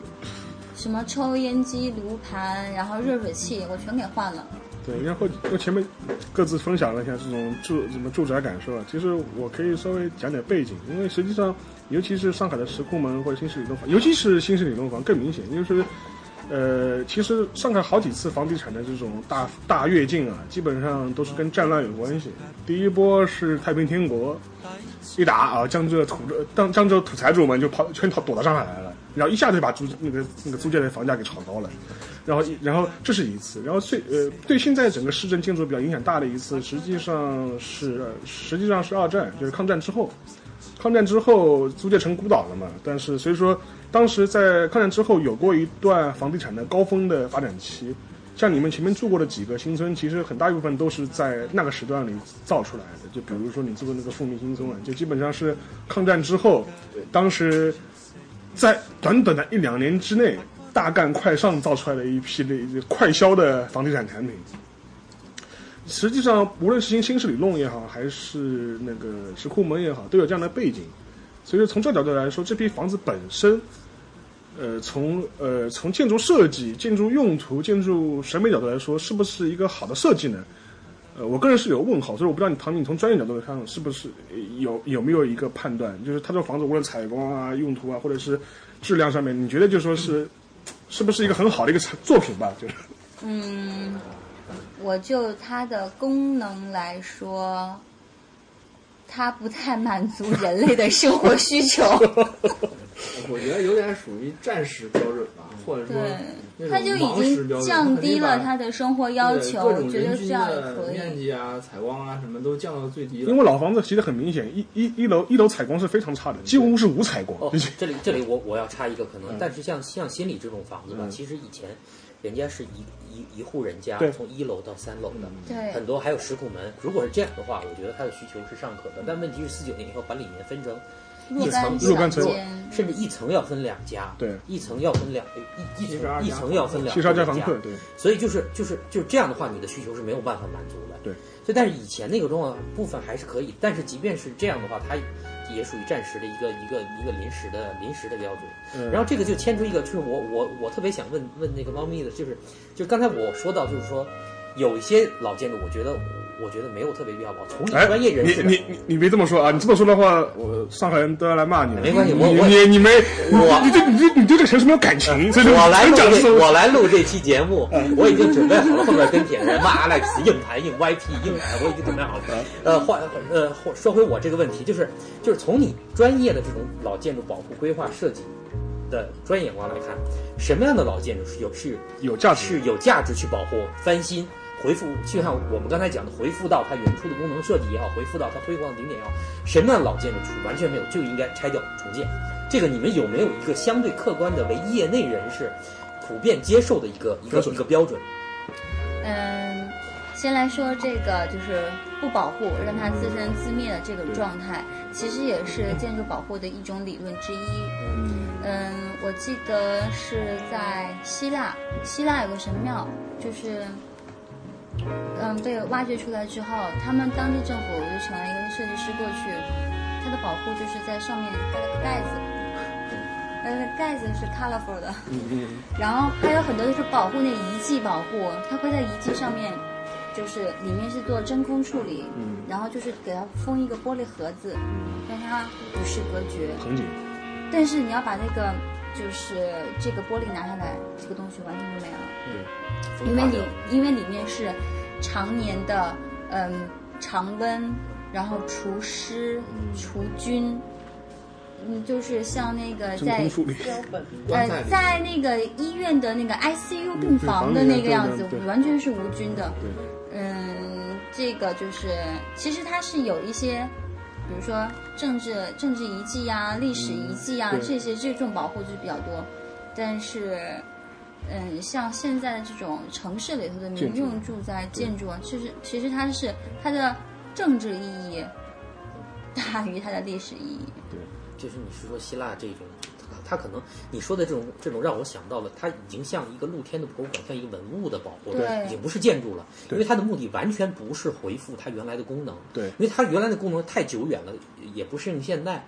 什么抽烟机、炉盘，然后热水器，我全给换了。对，然后我前面各自分享了一下这种住什么住宅感受啊。其实我可以稍微讲点背景，因为实际上。尤其是上海的石库门或者新市里弄房，尤其是新市里弄房更明显，就是，呃，其实上海好几次房地产的这种大大跃进啊，基本上都是跟战乱有关系。第一波是太平天国，一打啊，江浙土江江浙土财主们就跑全逃躲到上海来了，然后一下子就把租那个那个租界的房价给炒高了，然后然后这是一次，然后最呃对现在整个市政建筑比较影响大的一次，实际上是实际上是二战，就是抗战之后。抗战之后，租界成孤岛了嘛？但是所以说，当时在抗战之后有过一段房地产的高峰的发展期。像你们前面住过的几个新村，其实很大一部分都是在那个时段里造出来的。就比如说你住的那个富民新村啊，就基本上是抗战之后，当时在短短的一两年之内大干快上造出来的一批的快销的房地产产品。实际上，无论是新新市里弄也好，还是那个石库门也好，都有这样的背景。所以说，从这角度来说，这批房子本身，呃，从呃从建筑设计、建筑用途、建筑审美角度来说，是不是一个好的设计呢？呃，我个人是有问号。所以我不知道你唐你从专业角度来看，是不是有有没有一个判断？就是它这个房子无论采光啊、用途啊，或者是质量上面，你觉得就说是是不是一个很好的一个作品吧？就是嗯。我就它的功能来说，它不太满足人类的生活需求。我觉得有点属于战时标准吧，或者说，它就已经降低了它的生活要求。我觉得这样也可以。面积啊、采光啊，什么都降到最低了。因为老房子其实很明显，一一一楼一楼采光是非常差的，几乎是无采光。哦，这里这里我我要插一个可能，但是像像新里这种房子吧，其实以前。人家是一一一户人家，从一楼到三楼的，对，很多还有石库门。如果是这样的话，我觉得它的需求是尚可的。但问题是四九年以后把里面分成一层若干层，甚至一层要分两家，对，一层要分两一一层一层要分两七十二家房客，对，所以就是就是就是这样的话，你的需求是没有办法满足的，对。所以但是以前那个状况部分还是可以，但是即便是这样的话，它也属于暂时的一个一个一个临时的临时的标准。嗯。然后这个就牵出一个，就是我我我特别想问问那个猫咪的，就是就是刚才我说到，就是说有一些老建筑，我觉得。我觉得没有特别必要保。从你专业人士，你你你你别这么说啊！你这么说的话，我上海人都要来骂你。没关系，我我你你没我你对你对你对这个城市没有感情。我来录这我来录这期节目，我已经准备好了后面跟帖人骂 Alex 硬盘硬 YP 硬盘，我已经准备好了。呃，话呃说回我这个问题，就是就是从你专业的这种老建筑保护规划设计的专业眼光来看，什么样的老建筑是有是有价值是有价值去保护翻新？回复就像我们刚才讲的，回复到它原初的功能设计也好，回复到它辉煌的顶点也好，什么样的老建筑是完全没有就应该拆掉重建？这个你们有没有一个相对客观的为业内人士普遍接受的一个一个一个标准？嗯，先来说这个就是不保护，让它自生自灭的这个状态，其实也是建筑保护的一种理论之一。嗯，我记得是在希腊，希腊有个神庙，就是。嗯，被挖掘出来之后，他们当地政府就请了一个设计师过去，他的保护就是在上面盖了个盖子，呃，盖子是 colorful 的，然后还有很多就是保护那遗迹保护，它会在遗迹上面，就是里面是做真空处理，然后就是给它封一个玻璃盒子，让它与世隔绝，很紧，但是你要把那个就是这个玻璃拿下来，这个东西完全就没了。因为里因为里面是常年的嗯常温，然后除湿除菌，嗯就是像那个在呃在那个医院的那个 ICU 病房的那个样子，完全是无菌的。嗯，这个就是其实它是有一些，比如说政治政治遗迹呀、历史遗迹啊这些这种保护就比较多，但是。嗯，像现在的这种城市里头的民用住宅建筑啊，其实其实它是它的政治意义 大于它的历史意义。对，就是你是说希腊这种，它可能你说的这种这种让我想到了，它已经像一个露天的博物馆，像一个文物的保护，对，已经不是建筑了，因为它的目的完全不是回复它原来的功能，对，因为它原来的功能太久远了，也不适应现代。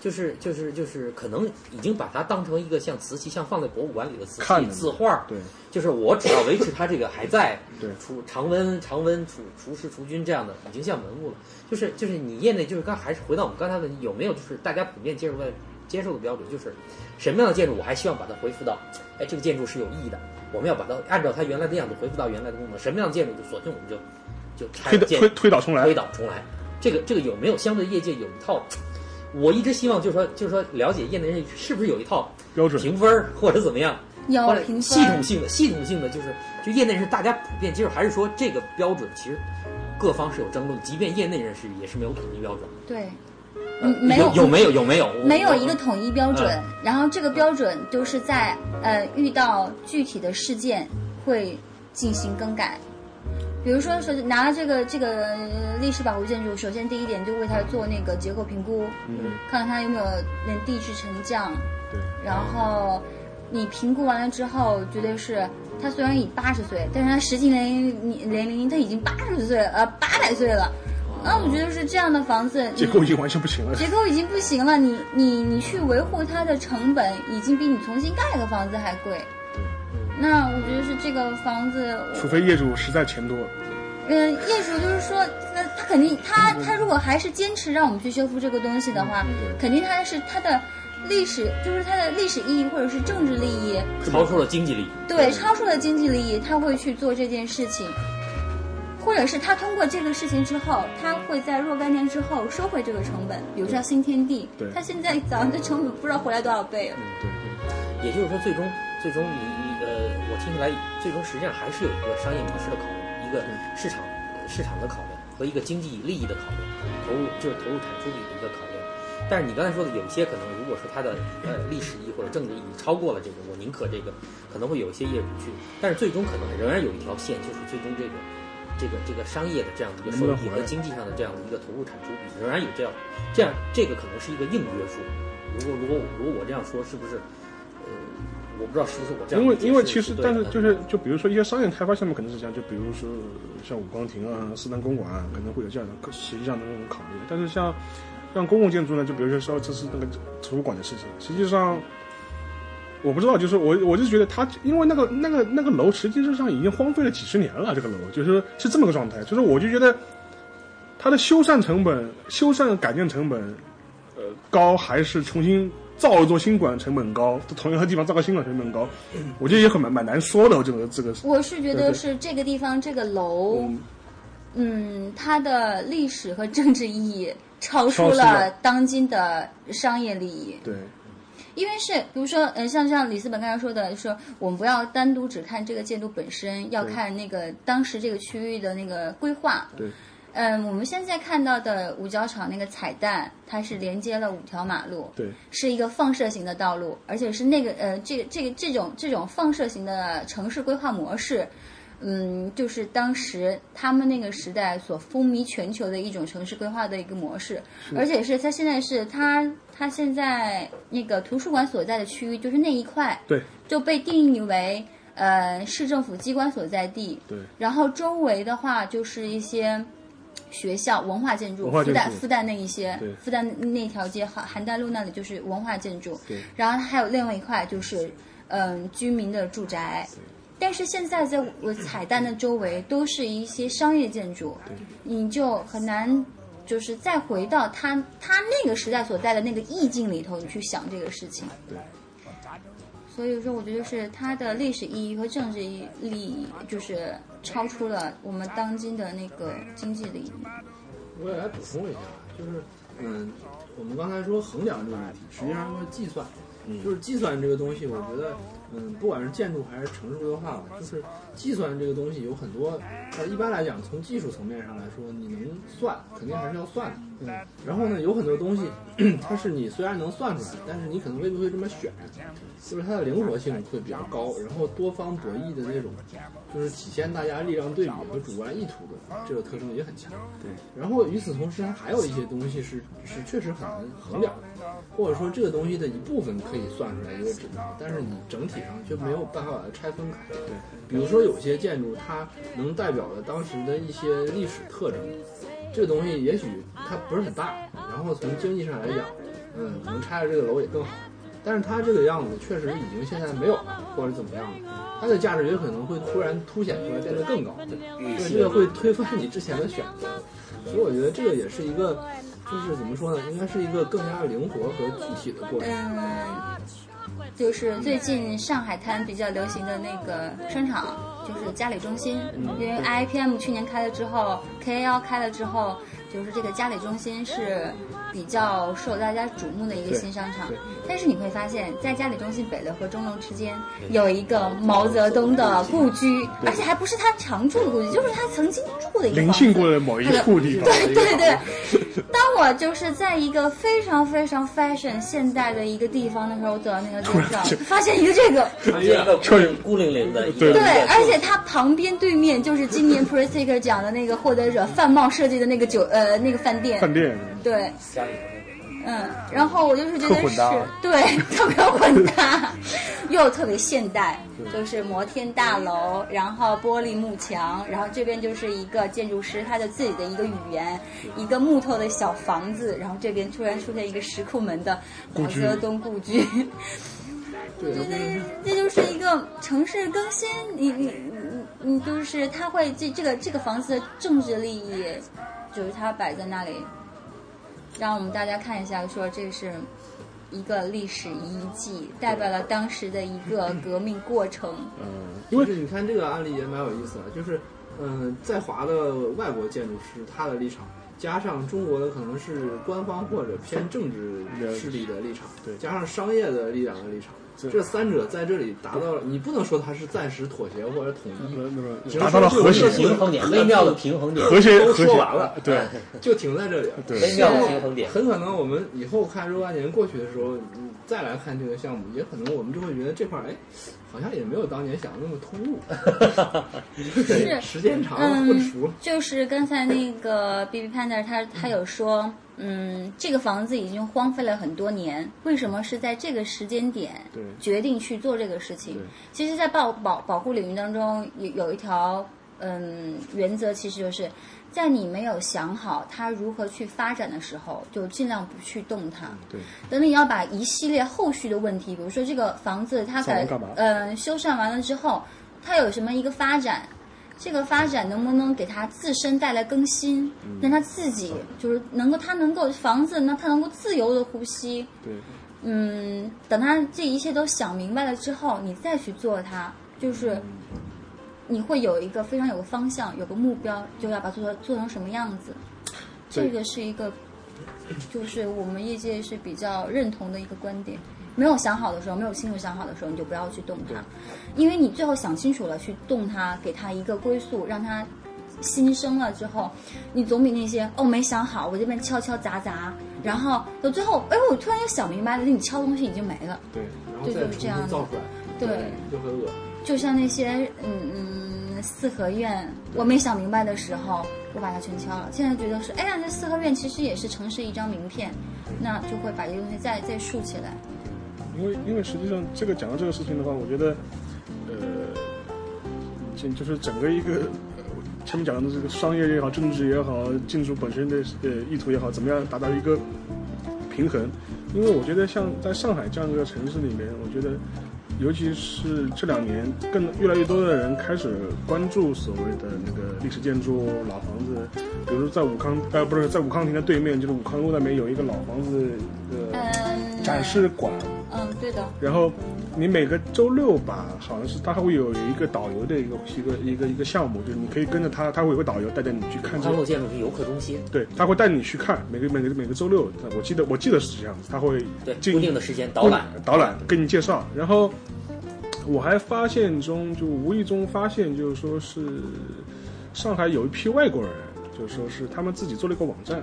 就是就是就是可能已经把它当成一个像瓷器，像放在博物馆里的瓷器字画。对，就是我只要维持它这个还在，对，除常温常温除除湿除菌这样的，已经像文物了。就是就是你业内就是刚还是回到我们刚才问题，有没有就是大家普遍接受的接受的标准，就是什么样的建筑我还希望把它恢复到，哎，这个建筑是有意义的，我们要把它按照它原来的样子恢复到原来的功能。什么样的建筑就索性我们就就拆推推倒重来，推倒重来。这个这个有没有相对业界有一套？我一直希望，就是说，就是说，了解业内人士是不是有一套标准评分或者怎么样？有评分。系统性的，系统性的，就是就业内人士大家普遍接受，还是说这个标准其实各方是有争论，即便业内人士也是没有统一标准。对，嗯没有有没有有没有没有一个统一标准，然后这个标准都是在呃遇到具体的事件会进行更改。比如说，首先拿了这个这个历史保护建筑，首先第一点就为它做那个结构评估，嗯，看看它有没有连地质沉降，对。然后你评估完了之后，觉得是它虽然已八十岁，但是它实际年龄年龄它已经八十岁呃八百岁了，那我觉得是这样的房子，结构已经完全不行了，结构已经不行了，你你你去维护它的成本，已经比你重新盖个房子还贵。那我觉得是这个房子，除非业主实在钱多。嗯，业主就是说，那他肯定，他他如果还是坚持让我们去修复这个东西的话，肯定他是他的历史，就是他的历史意义或者是政治利益超出了经济利益。对，超出了经济利益，他会去做这件事情，或者是他通过这个事情之后，他会在若干年之后收回这个成本，比如像新天地，他现在早上的成本不知道回来多少倍了。对对，也就是说，最终最终你你呃，我听起来，最终实际上还是有一个商业模式的考虑。一个市场市场的考量和一个经济利益的考量，投入就是投入产出比的一个考量。但是你刚才说的有些可能，如果说它的呃历史意义或者政治意义超过了这个，我宁可这个可能会有一些业主去。但是最终可能仍然有一条线，就是最终这个这个这个商业的这样的一个收益和经济上的这样的一个投入产出比，仍然有这样，这样这个可能是一个硬约束。如果如果如果我这样说，是不是？呃，我不知道是不是我这样。因为因为其实，但是就是就比如说一些商业开发项目可能是这样，就比如说像五光亭啊、四南公馆啊，可能会有这样的实际上的那种考虑。但是像像公共建筑呢，就比如说说这是那个图书馆的事情，实际上。我不知道，就是我，我就觉得他，因为那个那个那个楼实际上已经荒废了几十年了，这个楼就是是这么个状态，就是我就觉得，它的修缮成本、修缮改建成本，呃，高还是重新造一座新馆成本高？同一个地方造个新馆成本高，我觉得也很蛮蛮难说的。这个这个，我是觉得是这个地方这个楼，嗯，它的历史和政治意义超出了当今的商业利益。对。因为是，比如说，呃，像像李斯本刚才说的，说我们不要单独只看这个建筑本身，要看那个当时这个区域的那个规划。对。嗯，我们现在看到的五角场那个彩蛋，它是连接了五条马路。对。是一个放射型的道路，而且是那个呃，这个这个这种这种放射型的城市规划模式。嗯，就是当时他们那个时代所风靡全球的一种城市规划的一个模式，而且是它现在是它它现在那个图书馆所在的区域，就是那一块，对，就被定义为呃市政府机关所在地，对，然后周围的话就是一些学校文化建筑，复旦复旦那一些，复旦那条街韩韩丹路那里就是文化建筑，对，然后还有另外一块就是嗯居民的住宅。但是现在在我彩蛋的周围都是一些商业建筑，你就很难，就是再回到他他那个时代所在的那个意境里头，你去想这个事情。对。所以说，我觉得是它的历史意义和政治意义，就是超出了我们当今的那个经济利益。我也来补充一下，就是嗯，我们刚才说衡量这个问题，实际上是计算，就是计算这个东西，我觉得。嗯，不管是建筑还是城市规划吧，就是计算这个东西有很多。呃，一般来讲，从技术层面上来说，你能算，肯定还是要算的。嗯。然后呢，有很多东西，它是你虽然能算出来，但是你可能未必会这么选，就是它的灵活性会比较高。然后多方博弈的那种，就是体现大家力量对比和主观意图的这个特征也很强。对。然后与此同时，它还有一些东西是是确实很难衡量。或者说这个东西的一部分可以算出来一个指标，但是你整体上却没有办法把它拆分开。对，比如说有些建筑它能代表的当时的一些历史特征，这个东西也许它不是很大，然后从经济上来讲，嗯，可能拆了这个楼也更好。但是它这个样子确实已经现在没有了，或者怎么样了，它的价值也可能会突然凸显出来，变得更高。对，这个会推翻你之前的选择。所以我觉得这个也是一个。就是怎么说呢？应该是一个更加灵活和具体的过程。嗯，就是最近上海滩比较流行的那个商场，就是嘉里中心。因为 IPM 去年开了之后，KAL 开了之后，就是这个嘉里中心是。比较受大家瞩目的一个新商场，但是你会发现在嘉里中心北楼和钟楼之间有一个毛泽东的故居，而且还不是他常住的故居，就是他曾经住的一个灵性过的某一处地方。对对对。当我就是在一个非常非常 fashion 现代的一个地方的时候，我走到那个街上，发现一个这个，一个孤零零的，对，而且它旁边对面就是今年 p r e s t i k 奖的那个获得者范茂设计的那个酒呃那个饭店，饭店，对。嗯，然后我就是觉得是对 特别混搭，又特别现代，就是摩天大楼，然后玻璃幕墙，然后这边就是一个建筑师他的自己的一个语言，一个木头的小房子，然后这边突然出现一个石库门的毛泽东故居，我觉得这就是一个城市更新，你你你你就是他会这这个这个房子的政治利益，就是它摆在那里。让我们大家看一下，说这是一个历史遗迹，代表了当时的一个革命过程。嗯，因为你看这个案例也蛮有意思的，就是嗯，在华的外国建筑师他的立场，加上中国的可能是官方或者偏政治势力的立场，对，加上商业的力量的立场。这三者在这里达到了，你不能说它是暂时妥协或者统一，达到了和谐。平衡点，微妙的平衡点，和谐都说完了，对，就停在这里，微妙的平衡点。很可能我们以后看若干年过去的时候，你再来看这个项目，也可能我们就会觉得这块，哎，好像也没有当年想的那么突兀，是时间长了混熟。就是刚才那个 B B Panda 他他有说，嗯，这个房子已经荒废了很多年，为什么是在这个时间点决定去做这个事情？其实，在保保保护领域当中有有一条嗯原则，其实就是。在你没有想好它如何去发展的时候，就尽量不去动它。对。等你要把一系列后续的问题，比如说这个房子它改嗯修缮完了之后，它有什么一个发展，这个发展能不能给他自身带来更新，让他自己就是能够他能够房子那他能够自由的呼吸。对。嗯，等他这一切都想明白了之后，你再去做它，就是。你会有一个非常有个方向，有个目标，就要把做做成什么样子。这个是一个，就是我们业界是比较认同的一个观点。没有想好的时候，没有清楚想好的时候，你就不要去动它，因为你最后想清楚了去动它，给它一个归宿，让它新生了之后，你总比那些哦没想好，我这边敲敲砸砸，然后到最后，哎，我突然又想明白了，你敲东西已经没了。对，然后再重新造出来，对，就很恶就像那些嗯嗯四合院，我没想明白的时候，我把它全敲了。现在觉得是，哎呀，这四合院其实也是城市一张名片，那就会把这个东西再再竖起来。因为因为实际上这个讲到这个事情的话，我觉得，呃，就就是整个一个前面讲的这个商业也好，政治也好，建筑本身的呃意图也好，怎么样达到一个平衡？因为我觉得像在上海这样一个城市里面，我觉得。尤其是这两年，更越来越多的人开始关注所谓的那个历史建筑、老房子，比如说在武康，呃，不是在武康亭的对面，就是武康路那边有一个老房子的展示馆。嗯，对的。然后你每个周六吧，好像是他还会有一个导游的一个一个一个一个项目，就是你可以跟着他，他会有个导游带着你去看。康路建筑是游客中心。对，他会带你去看每个每个每个周六，我记得我记得是这样子，他会对固定的时间导览导览跟你介绍，然后。我还发现中，就无意中发现，就是说是上海有一批外国人，就是说是他们自己做了一个网站，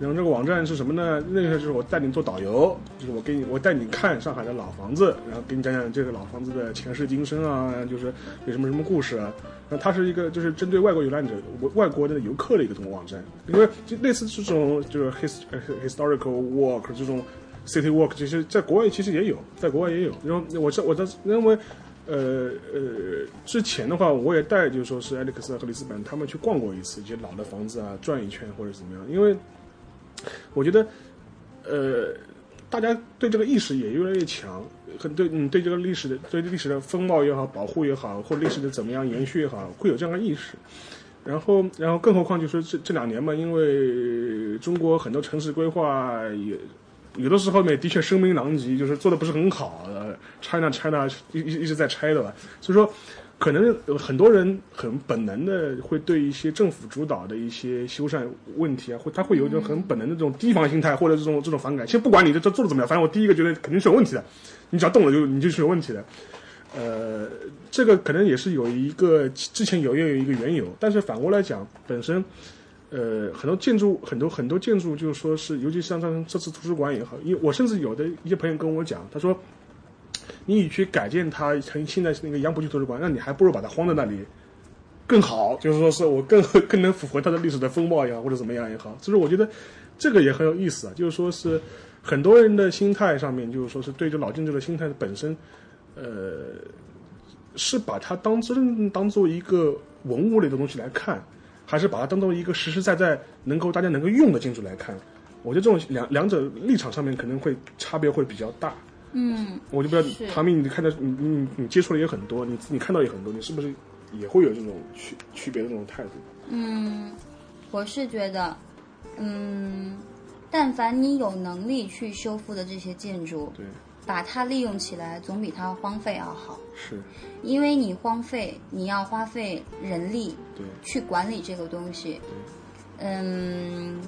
然后这个网站是什么呢？那个就是我带你做导游，就是我给你，我带你看上海的老房子，然后给你讲讲这个老房子的前世今生啊，就是有什么什么故事啊。那它是一个就是针对外国游览者、外国的游客的一个这种网站，因为就类似这种就是 his historical walk 这种。City Walk 其实在国外其实也有，在国外也有。然后我这我这认为，呃呃，之前的话我也带，就是说是艾利克斯和里斯本他们去逛过一次，一些老的房子啊，转一圈或者怎么样。因为我觉得，呃，大家对这个意识也越来越强，很对你对这个历史的对历史的风貌也好，保护也好，或历史的怎么样延续也好，会有这样的意识。然后然后更何况就是这这两年嘛，因为中国很多城市规划也。有的时候呢，的确声名狼藉，就是做的不是很好，China China 一一一直在拆的吧。所以说，可能很多人很本能的会对一些政府主导的一些修缮问题啊，会他会有一种很本能的这种提防心态，或者这种这种反感。其实不管你这这做的怎么样，反正我第一个觉得肯定是有问题的。你只要动了，就你就是有问题的。呃，这个可能也是有一个之前有也有一个缘由，但是反过来讲，本身。呃，很多建筑，很多很多建筑，就是说是，尤其像像这次图书馆也好，因为我甚至有的一些朋友跟我讲，他说，你与其改建它成现在那个杨浦区图书馆，那你还不如把它荒在那里更好，就是说是我更 更能符合它的历史的风貌也好，或者怎么样也好。就是我觉得这个也很有意思啊，就是说是很多人的心态上面，就是说是对这老建筑的心态本身，呃，是把它当真当做一个文物类的东西来看。还是把它当做一个实实在在能够大家能够用的建筑来看，我觉得这种两两者立场上面可能会差别会比较大。嗯，我就不知道唐明，你看到你你你接触的也很多，你你看到也很多，你是不是也会有这种区区别的这种态度？嗯，我是觉得，嗯，但凡你有能力去修复的这些建筑，对。把它利用起来，总比它荒废要好。是，因为你荒废，你要花费人力，对，去管理这个东西。对嗯，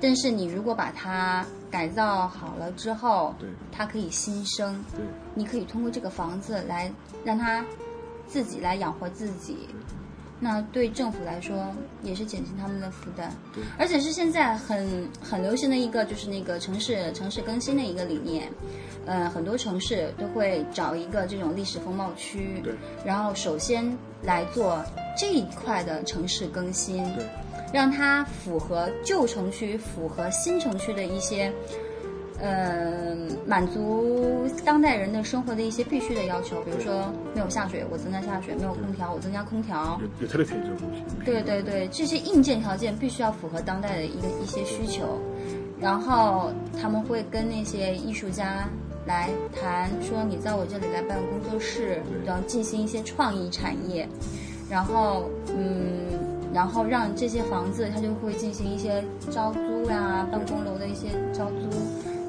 但是你如果把它改造好了之后，对，它可以新生。对，你可以通过这个房子来让它自己来养活自己。那对政府来说也是减轻他们的负担。而且是现在很很流行的一个就是那个城市城市更新的一个理念，呃，很多城市都会找一个这种历史风貌区，对，然后首先来做这一块的城市更新，对，让它符合旧城区、符合新城区的一些。呃，满足当代人的生活的一些必须的要求，比如说没有下水，我增加下水；没有空调，我增加空调。对对对，这些硬件条件必须要符合当代的一个一些需求，然后他们会跟那些艺术家来谈，说你在我这里来办工作室，然后进行一些创意产业，然后嗯，然后让这些房子它就会进行一些招租呀，办公楼的一些招租。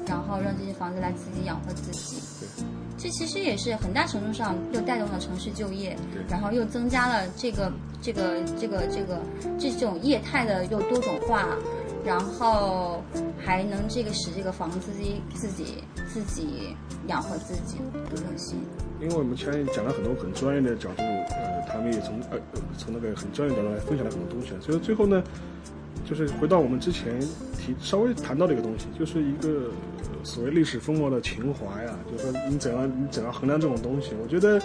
然后让这些房子来自己养活自己，对这其实也是很大程度上又带动了城市就业，然后又增加了这个这个这个这个这种业态的又多种化，然后还能这个使这个房子自己自己自己养活自己的东西。因为我们前面讲了很多很专业的角度，呃，他们也从呃从那个很专业角度来分享了很多东西，所以最后呢。就是回到我们之前提稍微谈到的一个东西，就是一个所谓历史风貌的情怀啊，就是说你怎样你怎样衡量这种东西？我觉得，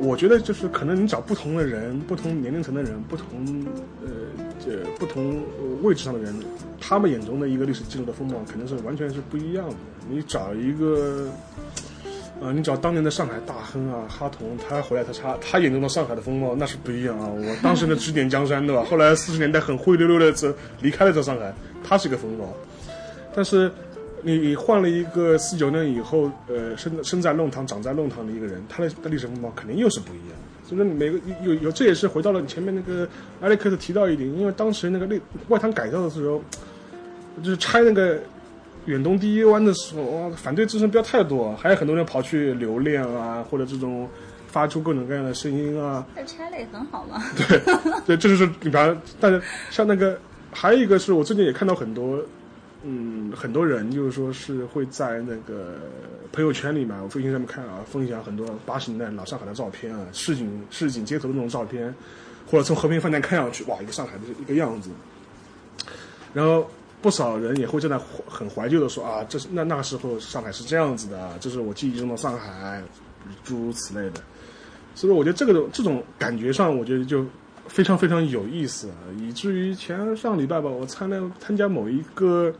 我觉得就是可能你找不同的人、不同年龄层的人、不同呃这不同位置上的人，他们眼中的一个历史记录的风貌，肯定是完全是不一样的。你找一个。啊，你找当年的上海大亨啊，哈同，他回来，他他他眼中的上海的风貌那是不一样啊。我当时呢指点江山，对吧？后来四十年代很灰溜溜的这离开了这上海，他是一个风貌。但是你你换了一个四九年以后，呃，生生在弄堂长在弄堂的一个人，他的历史风貌肯定又是不一样。所以说，每个有有，这也是回到了你前面那个艾利克斯提到一点，因为当时那个内外滩改造的时候，就是拆那个。远东第一湾的时候，反对之声不要太多，还有很多人跑去留恋啊，或者这种发出各种各样的声音啊。那拆了也很好嘛。对，对，这就是你比方，但是像那个，还有一个是我最近也看到很多，嗯，很多人就是说是会在那个朋友圈里面，我微信上面看啊，分享很多八十年代老上海的照片啊，市井市井街头的那种照片，或者从和平饭店看上去，哇，一个上海的一个样子，然后。不少人也会在那很怀旧的说啊，这是那那时候上海是这样子的，这是我记忆中的上海，诸如此类的。所以我觉得这个这种感觉上，我觉得就非常非常有意思，以至于前上礼拜吧，我参了参加某一个。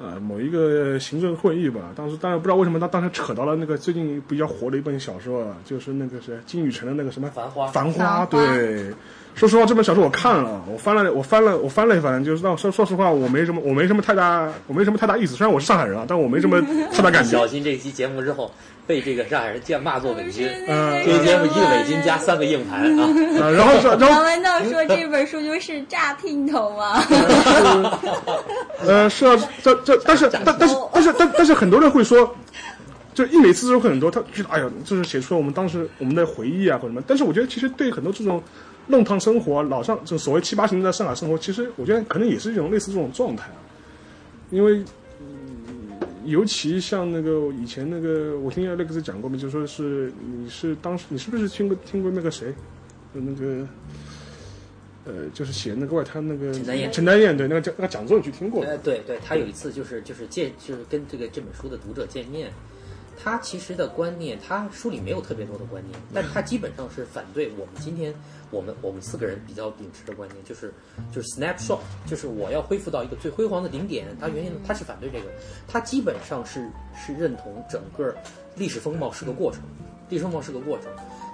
呃，某一个行政会议吧，当时当然不知道为什么他当时扯到了那个最近比较火的一本小说，就是那个谁金宇澄的那个什么《繁花》。繁花，对。说实话，这本小说我看了，我翻了，我翻了，我翻了一翻，就是让说说实话，我没什么，我没什么太大，我没什么太大意思。虽然我是上海人啊，但我没什么太大感觉。小心这期节目之后。被这个上海人贱骂作伪金，嗯，这个节目一个伪金加三个硬盘啊，然后然后王文道说这本书就是诈姘头嘛，呃是啊，这这但是但但是但是但但是很多人会说，就一每次都很多，他觉得哎呀，这是写出了我们当时我们的回忆啊或者什么，但是我觉得其实对很多这种弄堂生活老上就所谓七八十年代上海生活，其实我觉得可能也是一种类似这种状态啊，因为。尤其像那个以前那个，我听 Alex 讲过嘛，就说是你是当时你是不是听过听过那个谁，那个，呃，就是写那个外滩那个陈丹燕，陈丹燕对那个讲那个讲座你去听过？呃，对对，他有一次就是就是见就是跟这个这本书的读者见面。他其实的观念，他书里没有特别多的观念，但是他基本上是反对我们今天我们我们四个人比较秉持的观念，就是就是 snapshot，就是我要恢复到一个最辉煌的顶点。他原先他是反对这个，他基本上是是认同整个历史风貌是个过程，历史风貌是个过程。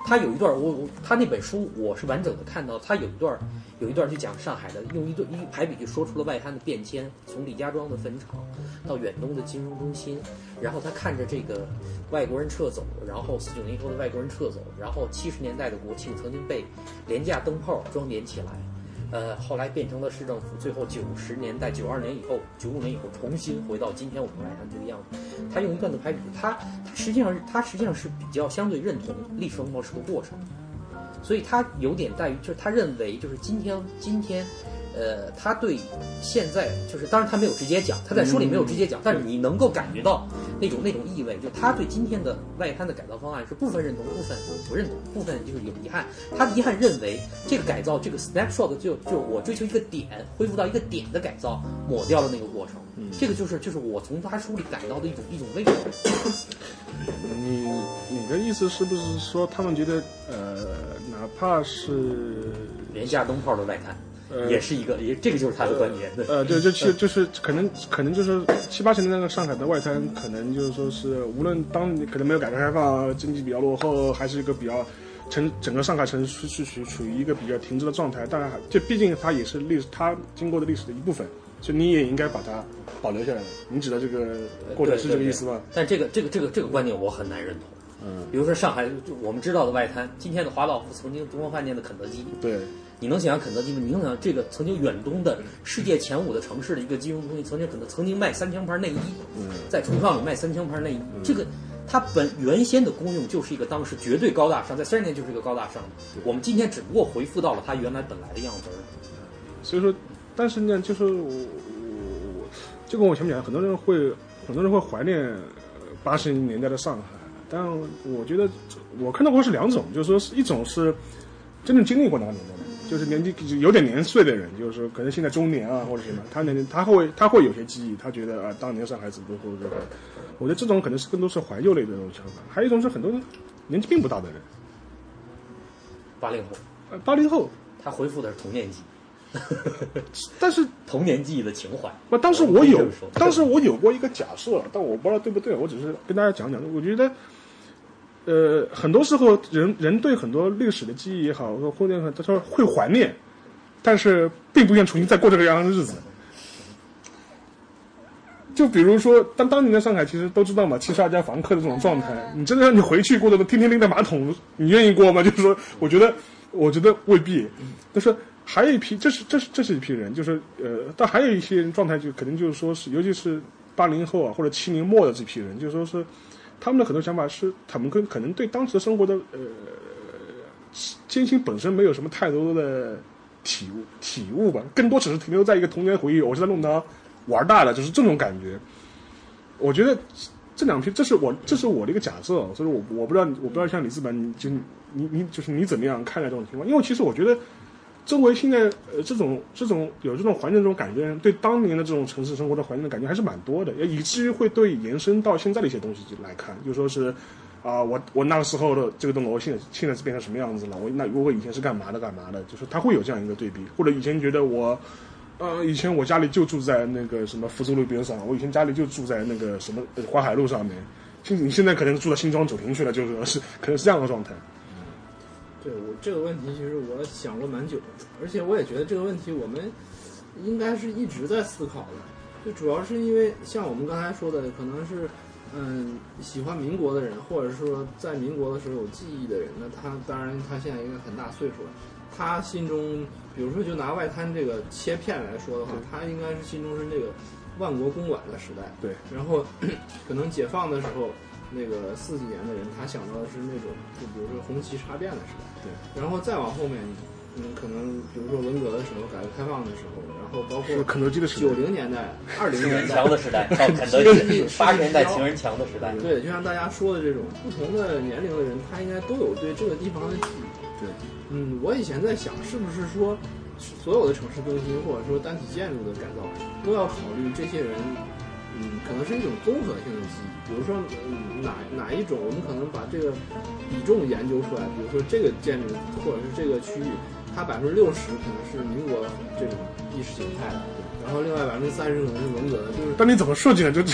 他有一段，我我他那本书我是完整的看到，他有一段有一段就讲上海的，用一段一排比就说出了外滩的变迁，从李家庄的坟场到远东的金融中心，然后他看着这个外国人撤走，然后四九年以后的外国人撤走，然后七十年代的国庆曾经被廉价灯泡装点起来。呃，后来变成了市政府，最后九十年代、九二年以后、九五年以后重新回到今天我们来看这个样子。他用一段子排比，他他实际上是他实际上是比较相对认同历史风貌是个过程，所以他有点在于就是他认为就是今天今天呃，他对现在就是，当然他没有直接讲，他在书里没有直接讲，但是你能够感觉到那种那种意味，就他对今天的外滩的改造方案是部分认同，部分不认同，部分就是有遗憾。他的遗憾认为这个改造，这个 snapshot 就就我追求一个点，恢复到一个点的改造，抹掉了那个过程。这个就是就是我从他书里感到的一种一种味道。你你的意思是不是说他们觉得呃，哪怕是连架东炮的外滩？也是一个，也这个就是他的观点。呃，对，就其就是可能可能就是七八十年代的上海的外滩，可能就是说是无论当可能没有改革开放，经济比较落后，还是一个比较城整个上海城市是处处于一个比较停滞的状态。当然，这毕竟它也是历史，它经过的历史的一部分，所以你也应该把它保留下来。你指的这个过程是这个意思吗？但这个这个这个这个观点我很难认同。嗯，比如说上海，我们知道的外滩，今天的华道夫曾经中国饭店的肯德基。对。你能想象肯德基吗？你能想象这个曾经远东的世界前五的城市的一个金融中心，曾经可能曾经卖三枪牌内衣，在橱窗里卖三枪牌内衣，这个它本原先的功用就是一个当时绝对高大上，在三十年就是一个高大上的。我们今天只不过回复到了它原来本来的样子。所以说，但是呢，就是我我就跟我前面讲，很多人会很多人会怀念八十年代的上海，但我觉得我看到过是两种，就是说是一种是真正经历过那个年代。就是年纪有点年岁的人，就是说可能现在中年啊或者什么，他能他会他会有些记忆，他觉得啊当年上海怎么或者怎么，我觉得这种可能是更多是怀旧类的那种想法。还有一种是很多年纪并不大的人，八零后，呃八零后，他恢复的是童年记忆，但是 童年记忆的情怀。不，当时我有，当时我有过一个假设，但我不知道对不对，我只是跟大家讲讲，我觉得。呃，很多时候人人对很多历史的记忆也好，或者他说会怀念，但是并不愿重新再过这个样的日子。就比如说，当当年的上海，其实都知道嘛，七十二家房客的这种状态，你真的让你回去过的天天拎着马桶，你愿意过吗？就是说，我觉得，我觉得未必。但是还有一批，这是这是这是一批人，就是呃，但还有一些人状态，就可能就是说是，尤其是八零后啊，或者七零末的这批人，就说是。他们的很多想法是，他们可可能对当时生活的呃艰辛本身没有什么太多的体悟体悟吧，更多只是停留在一个童年回忆。我是在弄堂玩大的，就是这种感觉。我觉得这两批，这是我这是我的一个假设，所以我我不知道我不知道像李自本，就你你就是你怎么样看待这种情况？因为其实我觉得。周围现在呃这种这种有这种环境这种感觉，对当年的这种城市生活的环境的感觉还是蛮多的，也以至于会对延伸到现在的一些东西来看，就说是，啊我我那个时候的这个栋楼现在现在是变成什么样子了？我那如果以前是干嘛的干嘛的？就是他会有这样一个对比，或者以前觉得我，呃以前我家里就住在那个什么福州路边上，我以前家里就住在那个什么淮海路上面，现你现在可能住到新庄九亭去了，就是是可能是这样的状态。对我这个问题，其实我想过蛮久，而且我也觉得这个问题我们应该是一直在思考的。就主要是因为像我们刚才说的，可能是嗯喜欢民国的人，或者说在民国的时候有记忆的人，那他当然他现在应该很大岁数了，他心中，比如说就拿外滩这个切片来说的话，他应该是心中是那个万国公馆的时代。对，然后 可能解放的时候。那个四几年的人，他想到的是那种，就比如说红旗插遍的时代。对。然后再往后面，嗯，可能比如说文革的时候，改革开放的时候，然后包括肯德基的时代，九零年代、二零年代的时代，到肯德基八十年代情人墙的时代。对，就像大家说的这种，不同的年龄的人，他应该都有对这个地方的记忆。对。嗯，我以前在想，是不是说所有的城市更新或者说单体建筑的改造，都要考虑这些人？嗯，可能是一种综合性的记忆，比如说，嗯，哪哪一种，我们可能把这个比重研究出来，比如说这个建筑或者是这个区域，它百分之六十可能是民国这种意识形态的。然后另外百分之三十可能是文革的，就是。但你怎么设计的？就这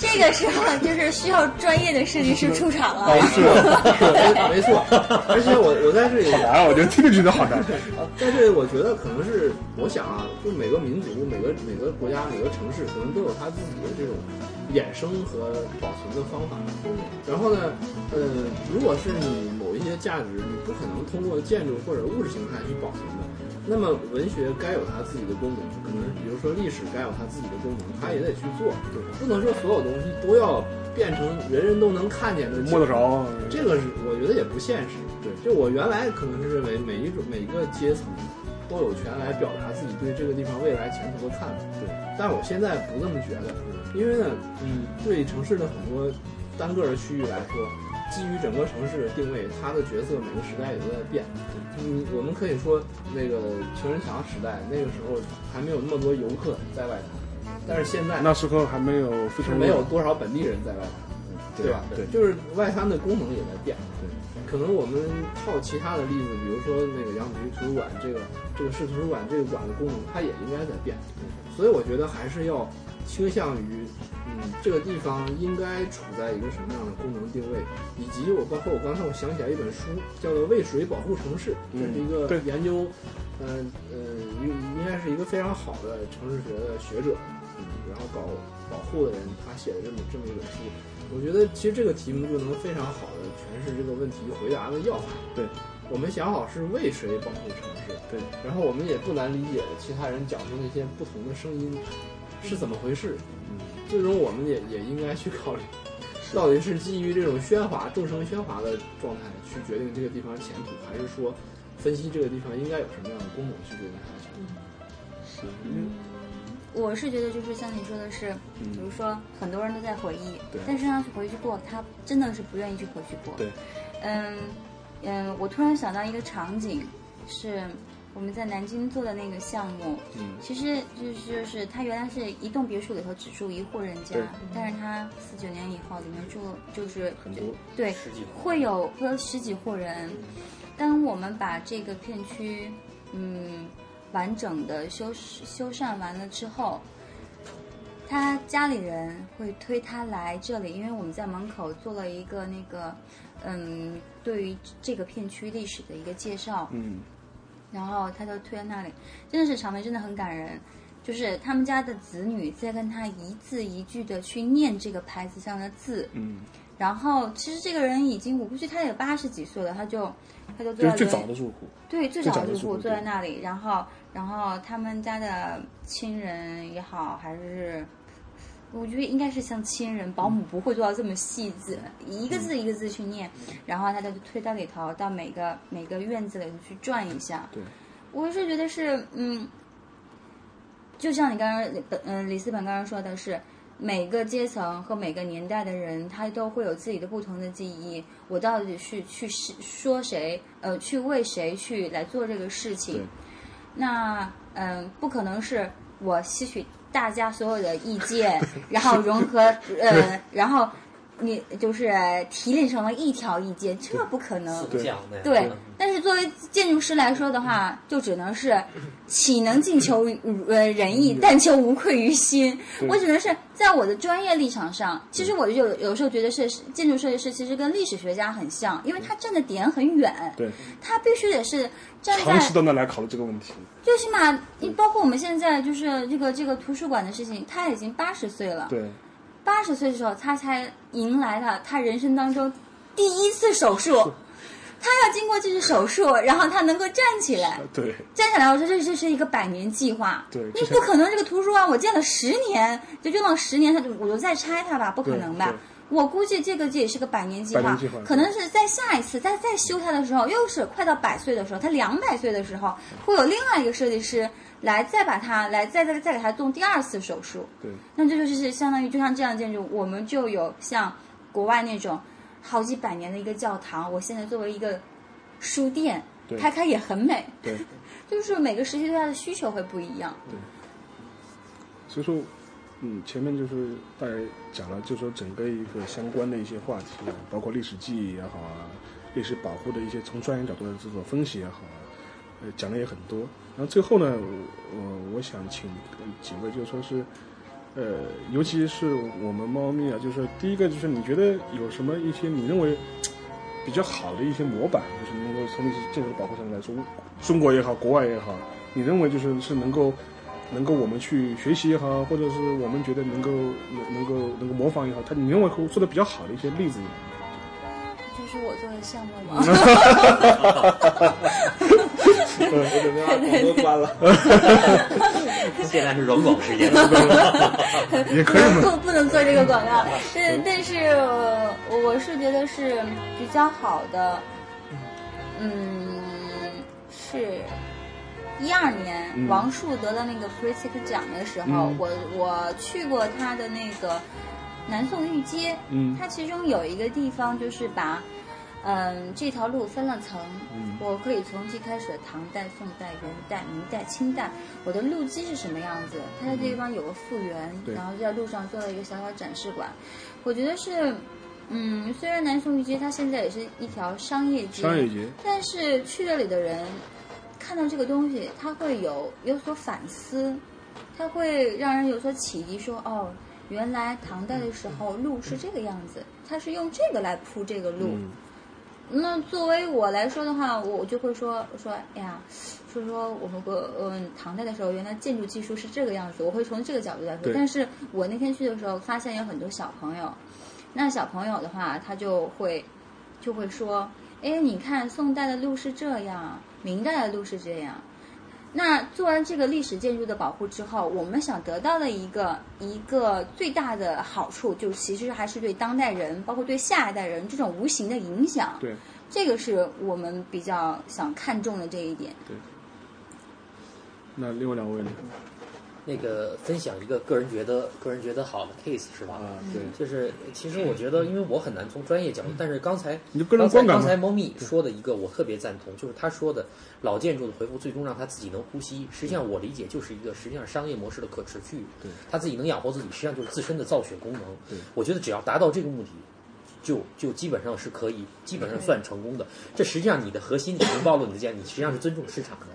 这个时候就是需要专业的设计师出场了。是，没错。而且我我在这里好难啊！我觉得听着觉得好难。在这里，我觉得可能是我想啊，就每个民族、每个每个国家、每个城市，可能都有他自己的这种衍生和保存的方法。然后呢，呃，如果是你某一些价值，你不可能通过建筑或者物质形态去保存的。那么文学该有它自己的功能，可能比如说历史该有它自己的功能，它也得去做，不能说所有东西都要变成人人都能看见的摸得着。这个是我觉得也不现实。对，就我原来可能是认为每一种每个阶层，都有权来表达自己对这个地方未来前途的看法。对，但是我现在不这么觉得，因为呢，嗯，对城市的很多单个的区域来说，基于整个城市的定位，它的角色每个时代也都在变。嗯，我们可以说那个情人墙时代，那个时候还没有那么多游客在外滩，但是现在那时候还没有非常没有多少本地人在外滩，对吧？对，就是外滩的功能也在变。对，可能我们套其他的例子，比如说那个杨浦区图书馆，这个这个市图书馆这个馆的功能，它也应该在变。所以我觉得还是要倾向于。嗯，这个地方应该处在一个什么样的功能定位？以及我包括我刚才我想起来一本书，叫做《为水保护城市》，这是一个研究，嗯呃，应应该是一个非常好的城市学的学者，嗯，然后搞保护的人，他写的这么这么一本书。我觉得其实这个题目就能非常好的诠释这个问题回答的要害。对，我们想好是为谁保护城市，对，然后我们也不难理解其他人讲出那些不同的声音是怎么回事。最终，我们也也应该去考虑，到底是基于这种喧哗、众生喧哗的状态去决定这个地方前途，还是说分析这个地方应该有什么样的功能去决定它的前途？是，嗯，我是觉得就是像你说的是，比如说很多人都在回忆，对，但是让他回去过，他真的是不愿意去回去过。对，嗯嗯，我突然想到一个场景是。我们在南京做的那个项目，嗯，其实就是就是他原来是一栋别墅里头只住一户人家，但是他四九年以后里面住就是很多，对，会有会有十几户人。当我们把这个片区嗯完整的修修缮完了之后，他家里人会推他来这里，因为我们在门口做了一个那个嗯对于这个片区历史的一个介绍，嗯。然后他就推在那里，真的是场面真的很感人，就是他们家的子女在跟他一字一句的去念这个牌子上的字。嗯。然后其实这个人已经，我估计他也八十几岁了，他就他就坐在最早的住户。对，最早的住户坐在那里，然后然后他们家的亲人也好，还是。我觉得应该是像亲人，保姆不会做到这么细致，一个字一个字去念，然后他就推到里头，到每个每个院子里头去转一下。对，我是觉得是，嗯，就像你刚刚，嗯，李思本刚刚说的是，每个阶层和每个年代的人，他都会有自己的不同的记忆。我到底是去说谁，呃，去为谁去来做这个事情？那，嗯，不可能是我吸取。大家所有的意见，然后融合，呃，然后你就是提炼成了一条意见，这不可能。对，但是作为建筑师来说的话，就只能是岂能尽求呃人意，但求无愧于心。我只能是在我的专业立场上，其实我就有时候觉得是建筑设计师其实跟历史学家很像，因为他站的点很远，对，他必须得是。长期都能来考虑这个问题，最起码你包括我们现在就是这个这个图书馆的事情，他已经八十岁了。对，八十岁的时候，他才迎来了他人生当中第一次手术。他要经过这次手术，然后他能够站起来。对，站起来，我说这这是一个百年计划。对，你不可能这个图书馆我建了十年，就用了十年，他就我就再拆它吧，不可能吧？我估计这个这也是个百年计划，可能是在下一次再再修它的时候，又是快到百岁的时候，他两百岁的时候，会有另外一个设计师来再把它来再再再给它动第二次手术。对，那这就是相当于就像这样建筑，我们就有像国外那种好几百年的一个教堂，我现在作为一个书店开开也很美。对，就是每个时期对它的需求会不一样。对，所以说。嗯，前面就是大概讲了，就说整个一个相关的一些话题啊，包括历史记忆也好啊，历史保护的一些从专业角度的这种分析也好啊，呃，讲的也很多。然后最后呢，我我想请几位就说是，呃，尤其是我们猫咪啊，就是第一个就是你觉得有什么一些你认为比较好的一些模板，就是能够从历史建筑保护上来说，中国也好，国外也好，你认为就是是能够。能够我们去学习也好，或者是我们觉得能够能能够能够模仿也好，他你认为会做的比较好的一些例子。是我做的项目吗？我准备把广播关了。现在是软广时间。也可以不不能做这个广告，但但是我是觉得是比较好的。嗯，是。一二年王树得了那个 p r i t i c 奖的时候，我我去过他的那个南宋御街，嗯，它其中有一个地方就是把。嗯，这条路分了层，我可以从最开始的唐代、宋代、元代、明代、清代，我的路基是什么样子？它在这地方有个复原，然后在路上做了一个小小展示馆。我觉得是，嗯，虽然南宋御街它现在也是一条商业街，商业街，但是去这里的人看到这个东西，他会有有所反思，他会让人有所启迪，说哦，原来唐代的时候路是这个样子，他是用这个来铺这个路。那作为我来说的话，我就会说说，哎呀，说说我们国嗯唐代的时候，原来建筑技术是这个样子，我会从这个角度来说。但是我那天去的时候，发现有很多小朋友，那小朋友的话，他就会就会说，哎，你看宋代的路是这样，明代的路是这样。那做完这个历史建筑的保护之后，我们想得到的一个一个最大的好处，就其实还是对当代人，包括对下一代人这种无形的影响。对，这个是我们比较想看重的这一点。对。那另外两位呢？那个分享一个个人觉得个人觉得好的 case 是吧？啊，对，就是其实我觉得，因为我很难从专业角度，但是刚才你个人观感刚才猫咪说的一个我特别赞同，就是他说的老建筑的回复最终让他自己能呼吸。实际上我理解就是一个实际上商业模式的可持续，对，他自己能养活自己，实际上就是自身的造血功能。对，我觉得只要达到这个目的，就就基本上是可以，基本上算成功的。这实际上你的核心已经暴露你的价，你实际上是尊重市场的。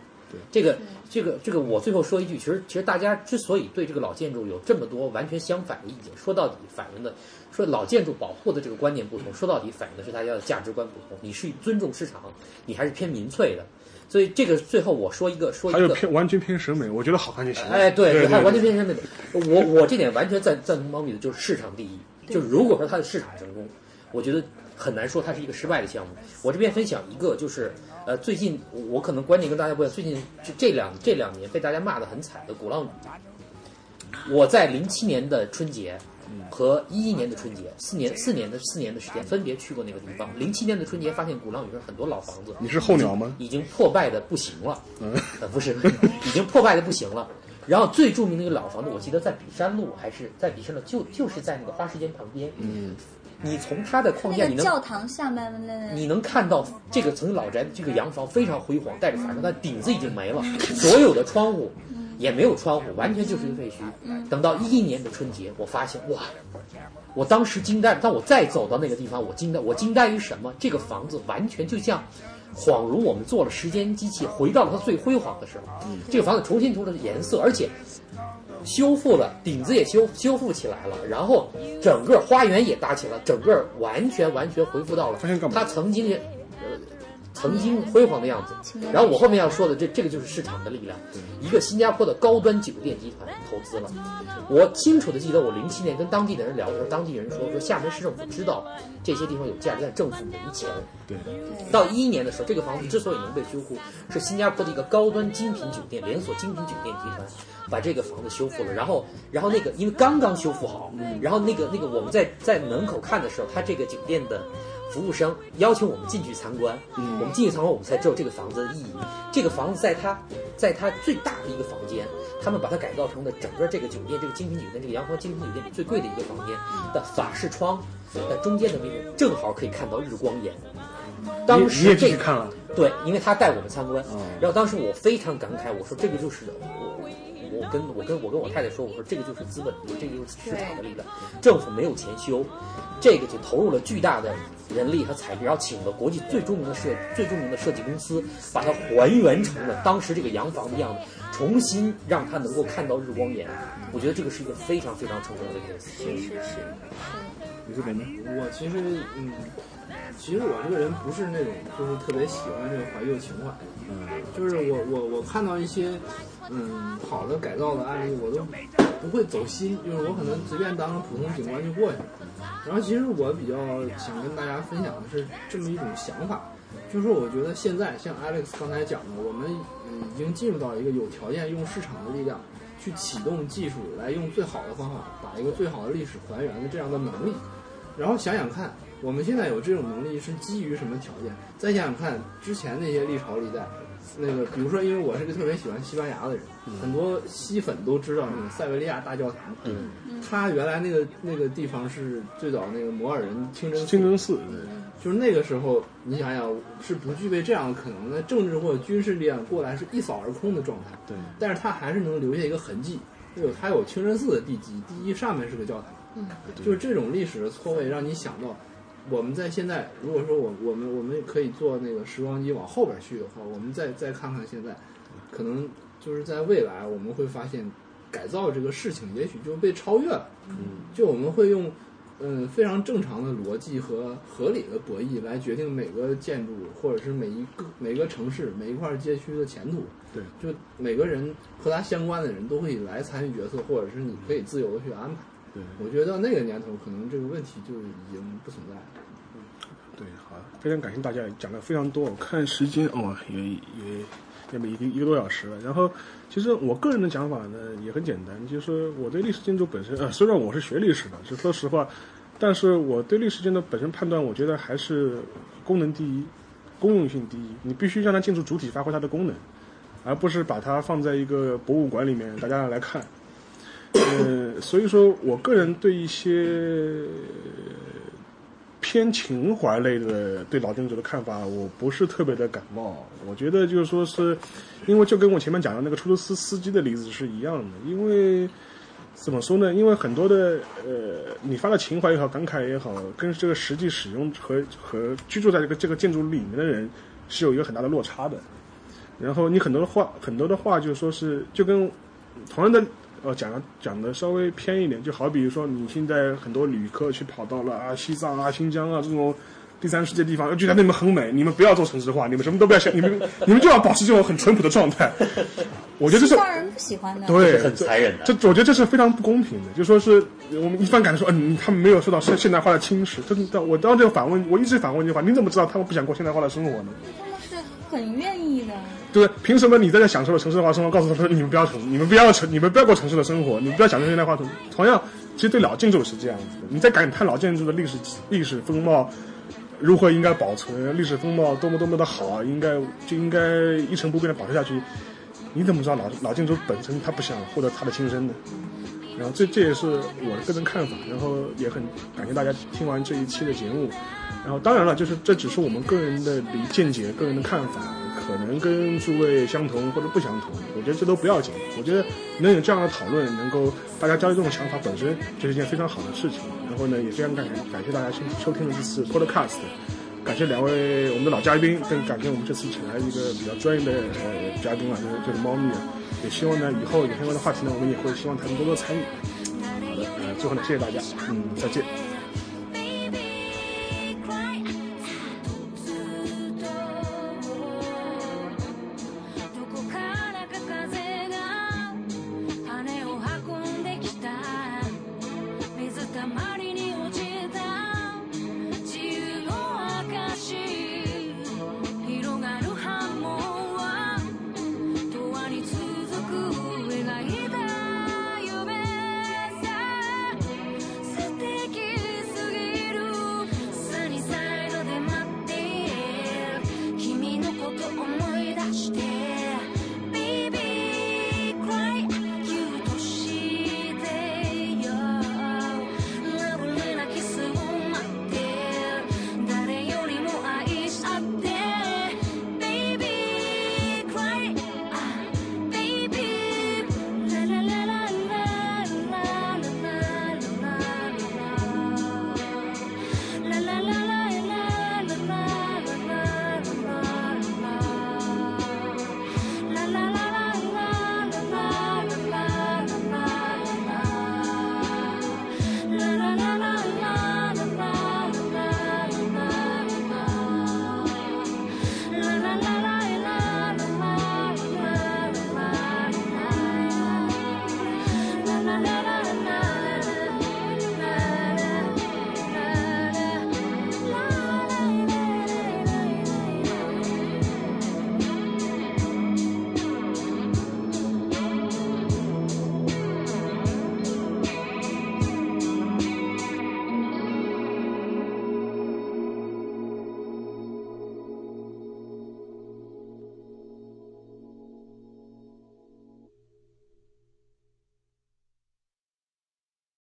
这个，这个，这个，我最后说一句，其实，其实大家之所以对这个老建筑有这么多完全相反的意见，说到底反映的，说老建筑保护的这个观念不同，说到底反映的是大家的价值观不同。你是尊重市场，你还是偏民粹的。所以这个最后我说一个，说一个，还有偏完全偏审美，我觉得好看就行。哎，对，还有完全偏审美的，我我这点完全赞赞同猫咪的，就是市场第一。就是如果说它的市场成功，我觉得很难说它是一个失败的项目。我这边分享一个就是。呃，最近我可能观点跟大家不一样。最近就这两这两年被大家骂得很惨的鼓浪屿，我在零七年的春节和一一年的春节四年四年的四年的时间分别去过那个地方。零七年的春节发现鼓浪屿上很多老房子，你是候鸟吗？已经破败的不行了，呃，不是，已经破败的不行了。然后最著名的一个老房子，我记得在笔山路还是在笔山路，就就是在那个花时间旁边。嗯。你从它的框架，你能教堂下面你能看到这个层老宅的这个洋房非常辉煌，带着法式，但顶子已经没了，所有的窗户也没有窗户，完全就是一个废墟。等到一一年的春节，我发现哇，我当时惊呆。当我再走到那个地方，我惊呆，我惊呆于什么？这个房子完全就像，恍如我们做了时间机器，回到了它最辉煌的时候。这个房子重新涂了颜色，而且。修复了顶子也修修复起来了，然后整个花园也搭起了，整个完全完全恢复到了它曾经呃曾经辉煌的样子。然后我后面要说的这这个就是市场的力量，一个新加坡的高端酒店集团投资了。我清楚的记得我零七年跟当地的人聊的时候，当地人说说厦门市政府知道这些地方有价值，但政府没钱。对。到一一年的时候，这个房子之所以能被修复，是新加坡的一个高端精品酒店连锁精品酒店集团。把这个房子修复了，然后，然后那个因为刚刚修复好，然后那个那个我们在在门口看的时候，它这个酒店的服务生邀请我们进去参观，我们进去参观，我们才知道这个房子的意义。这个房子在它在它最大的一个房间，他们把它改造成了整个这个酒店这个精品酒店这个洋房精品酒店里最贵的一个房间的法式窗，在中间的位置正好可以看到日光岩。当时这看了，对，因为他带我们参观，然后当时我非常感慨，我说这个就是。我我跟我跟我跟我太太说，我说这个就是资本，这个就是市场的力量。政府没有钱修，这个就投入了巨大的人力和财力，然后请了国际最著名的设最著名的设计公司，把它还原成了当时这个洋房的样子，重新让它能够看到日光岩。我觉得这个是一个非常非常成功的一个是是是。你这边呢？我其实嗯，其实我这个人不是那种就是特别喜欢这个怀旧情怀，嗯，就是我我我看到一些。嗯，好的改造的案例我都不会走心，就是我可能随便当个普通警官就过去了。然后其实我比较想跟大家分享的是这么一种想法，就是我觉得现在像 Alex 刚才讲的，我们已经进入到一个有条件用市场的力量去启动技术，来用最好的方法把一个最好的历史还原的这样的能力。然后想想看，我们现在有这种能力是基于什么条件？再想想看之前那些历朝历代。那个，比如说，因为我是个特别喜欢西班牙的人，很多西粉都知道那个塞维利亚大教堂。嗯，它原来那个那个地方是最早那个摩尔人清真清真寺。就是那个时候，你想想是不具备这样的可能的，政治或者军事力量过来是一扫而空的状态。对，但是它还是能留下一个痕迹，有它有清真寺的地基，第一上面是个教堂。嗯，就是这种历史的错位，让你想到。我们在现在，如果说我我们我们可以做那个时光机往后边去的话，我们再再看看现在，可能就是在未来我们会发现，改造这个事情也许就被超越了。嗯，就我们会用嗯非常正常的逻辑和合理的博弈来决定每个建筑或者是每一个每个城市每一块街区的前途。对，就每个人和他相关的人都可以来参与决策，或者是你可以自由的去安排。对，我觉得那个年头可能这个问题就已经不存在了。对，好，非常感谢大家讲的非常多。我看时间哦，也也也没一个一个多小时了。然后，其实我个人的想法呢也很简单，就是我对历史建筑本身，呃，虽然我是学历史的，就说实话，但是我对历史建筑本身判断，我觉得还是功能第一，公用性第一。你必须让它建筑主体发挥它的功能，而不是把它放在一个博物馆里面大家来看。呃，所以说我个人对一些。偏情怀类的对老建筑的看法，我不是特别的感冒。我觉得就是说是，因为就跟我前面讲的那个出租车司机的例子是一样的。因为怎么说呢？因为很多的呃，你发的情怀也好，感慨也好，跟这个实际使用和和居住在这个这个建筑里面的人是有一个很大的落差的。然后你很多的话，很多的话就是说是就跟同样的。呃，讲的讲的稍微偏一点，就好比说，你现在很多旅客去跑到了啊西藏啊、新疆啊这种第三世界地方，觉得那边很美，你们不要做城市化，你们什么都不要想，你们你们就要保持这种很淳朴的状态。我觉得这是人不喜欢的，对，很残忍的。这我觉得这是非常不公平的，就说是我们一般感受说，嗯，他们没有受到现现代化的侵蚀。真的，我当这个反问，我一直反问一句话：你怎么知道他们不想过现代化的生活呢？他们是很愿意的。对，凭什么你在这享受了城市化生活？告诉他说你们不要城，你们不要城，你们不要过城市的生活，你们不要享受现代化。同同样，其实对老建筑是这样子的。你在感叹老建筑的历史历史风貌如何应该保存，历史风貌多么多么的好，应该就应该一成不变的保持下去。你怎么知道老老建筑本身它不想获得它的新生呢？然后这这也是我的个人看法。然后也很感谢大家听完这一期的节目。然后当然了，就是这只是我们个人的理见解、个人的看法。可能跟诸位相同或者不相同，我觉得这都不要紧。我觉得能有这样的讨论，能够大家交流这种想法，本身就是一件非常好的事情。然后呢，也非常感感谢大家收收听了这次 Podcast，感谢两位我们的老嘉宾，更感谢我们这次请来一个比较专业的呃嘉宾啊，就是就是猫咪啊。也希望呢，以后有相关的话题呢，我们也会希望他们多多参与。好的，呃，最后呢，谢谢大家，嗯，再见。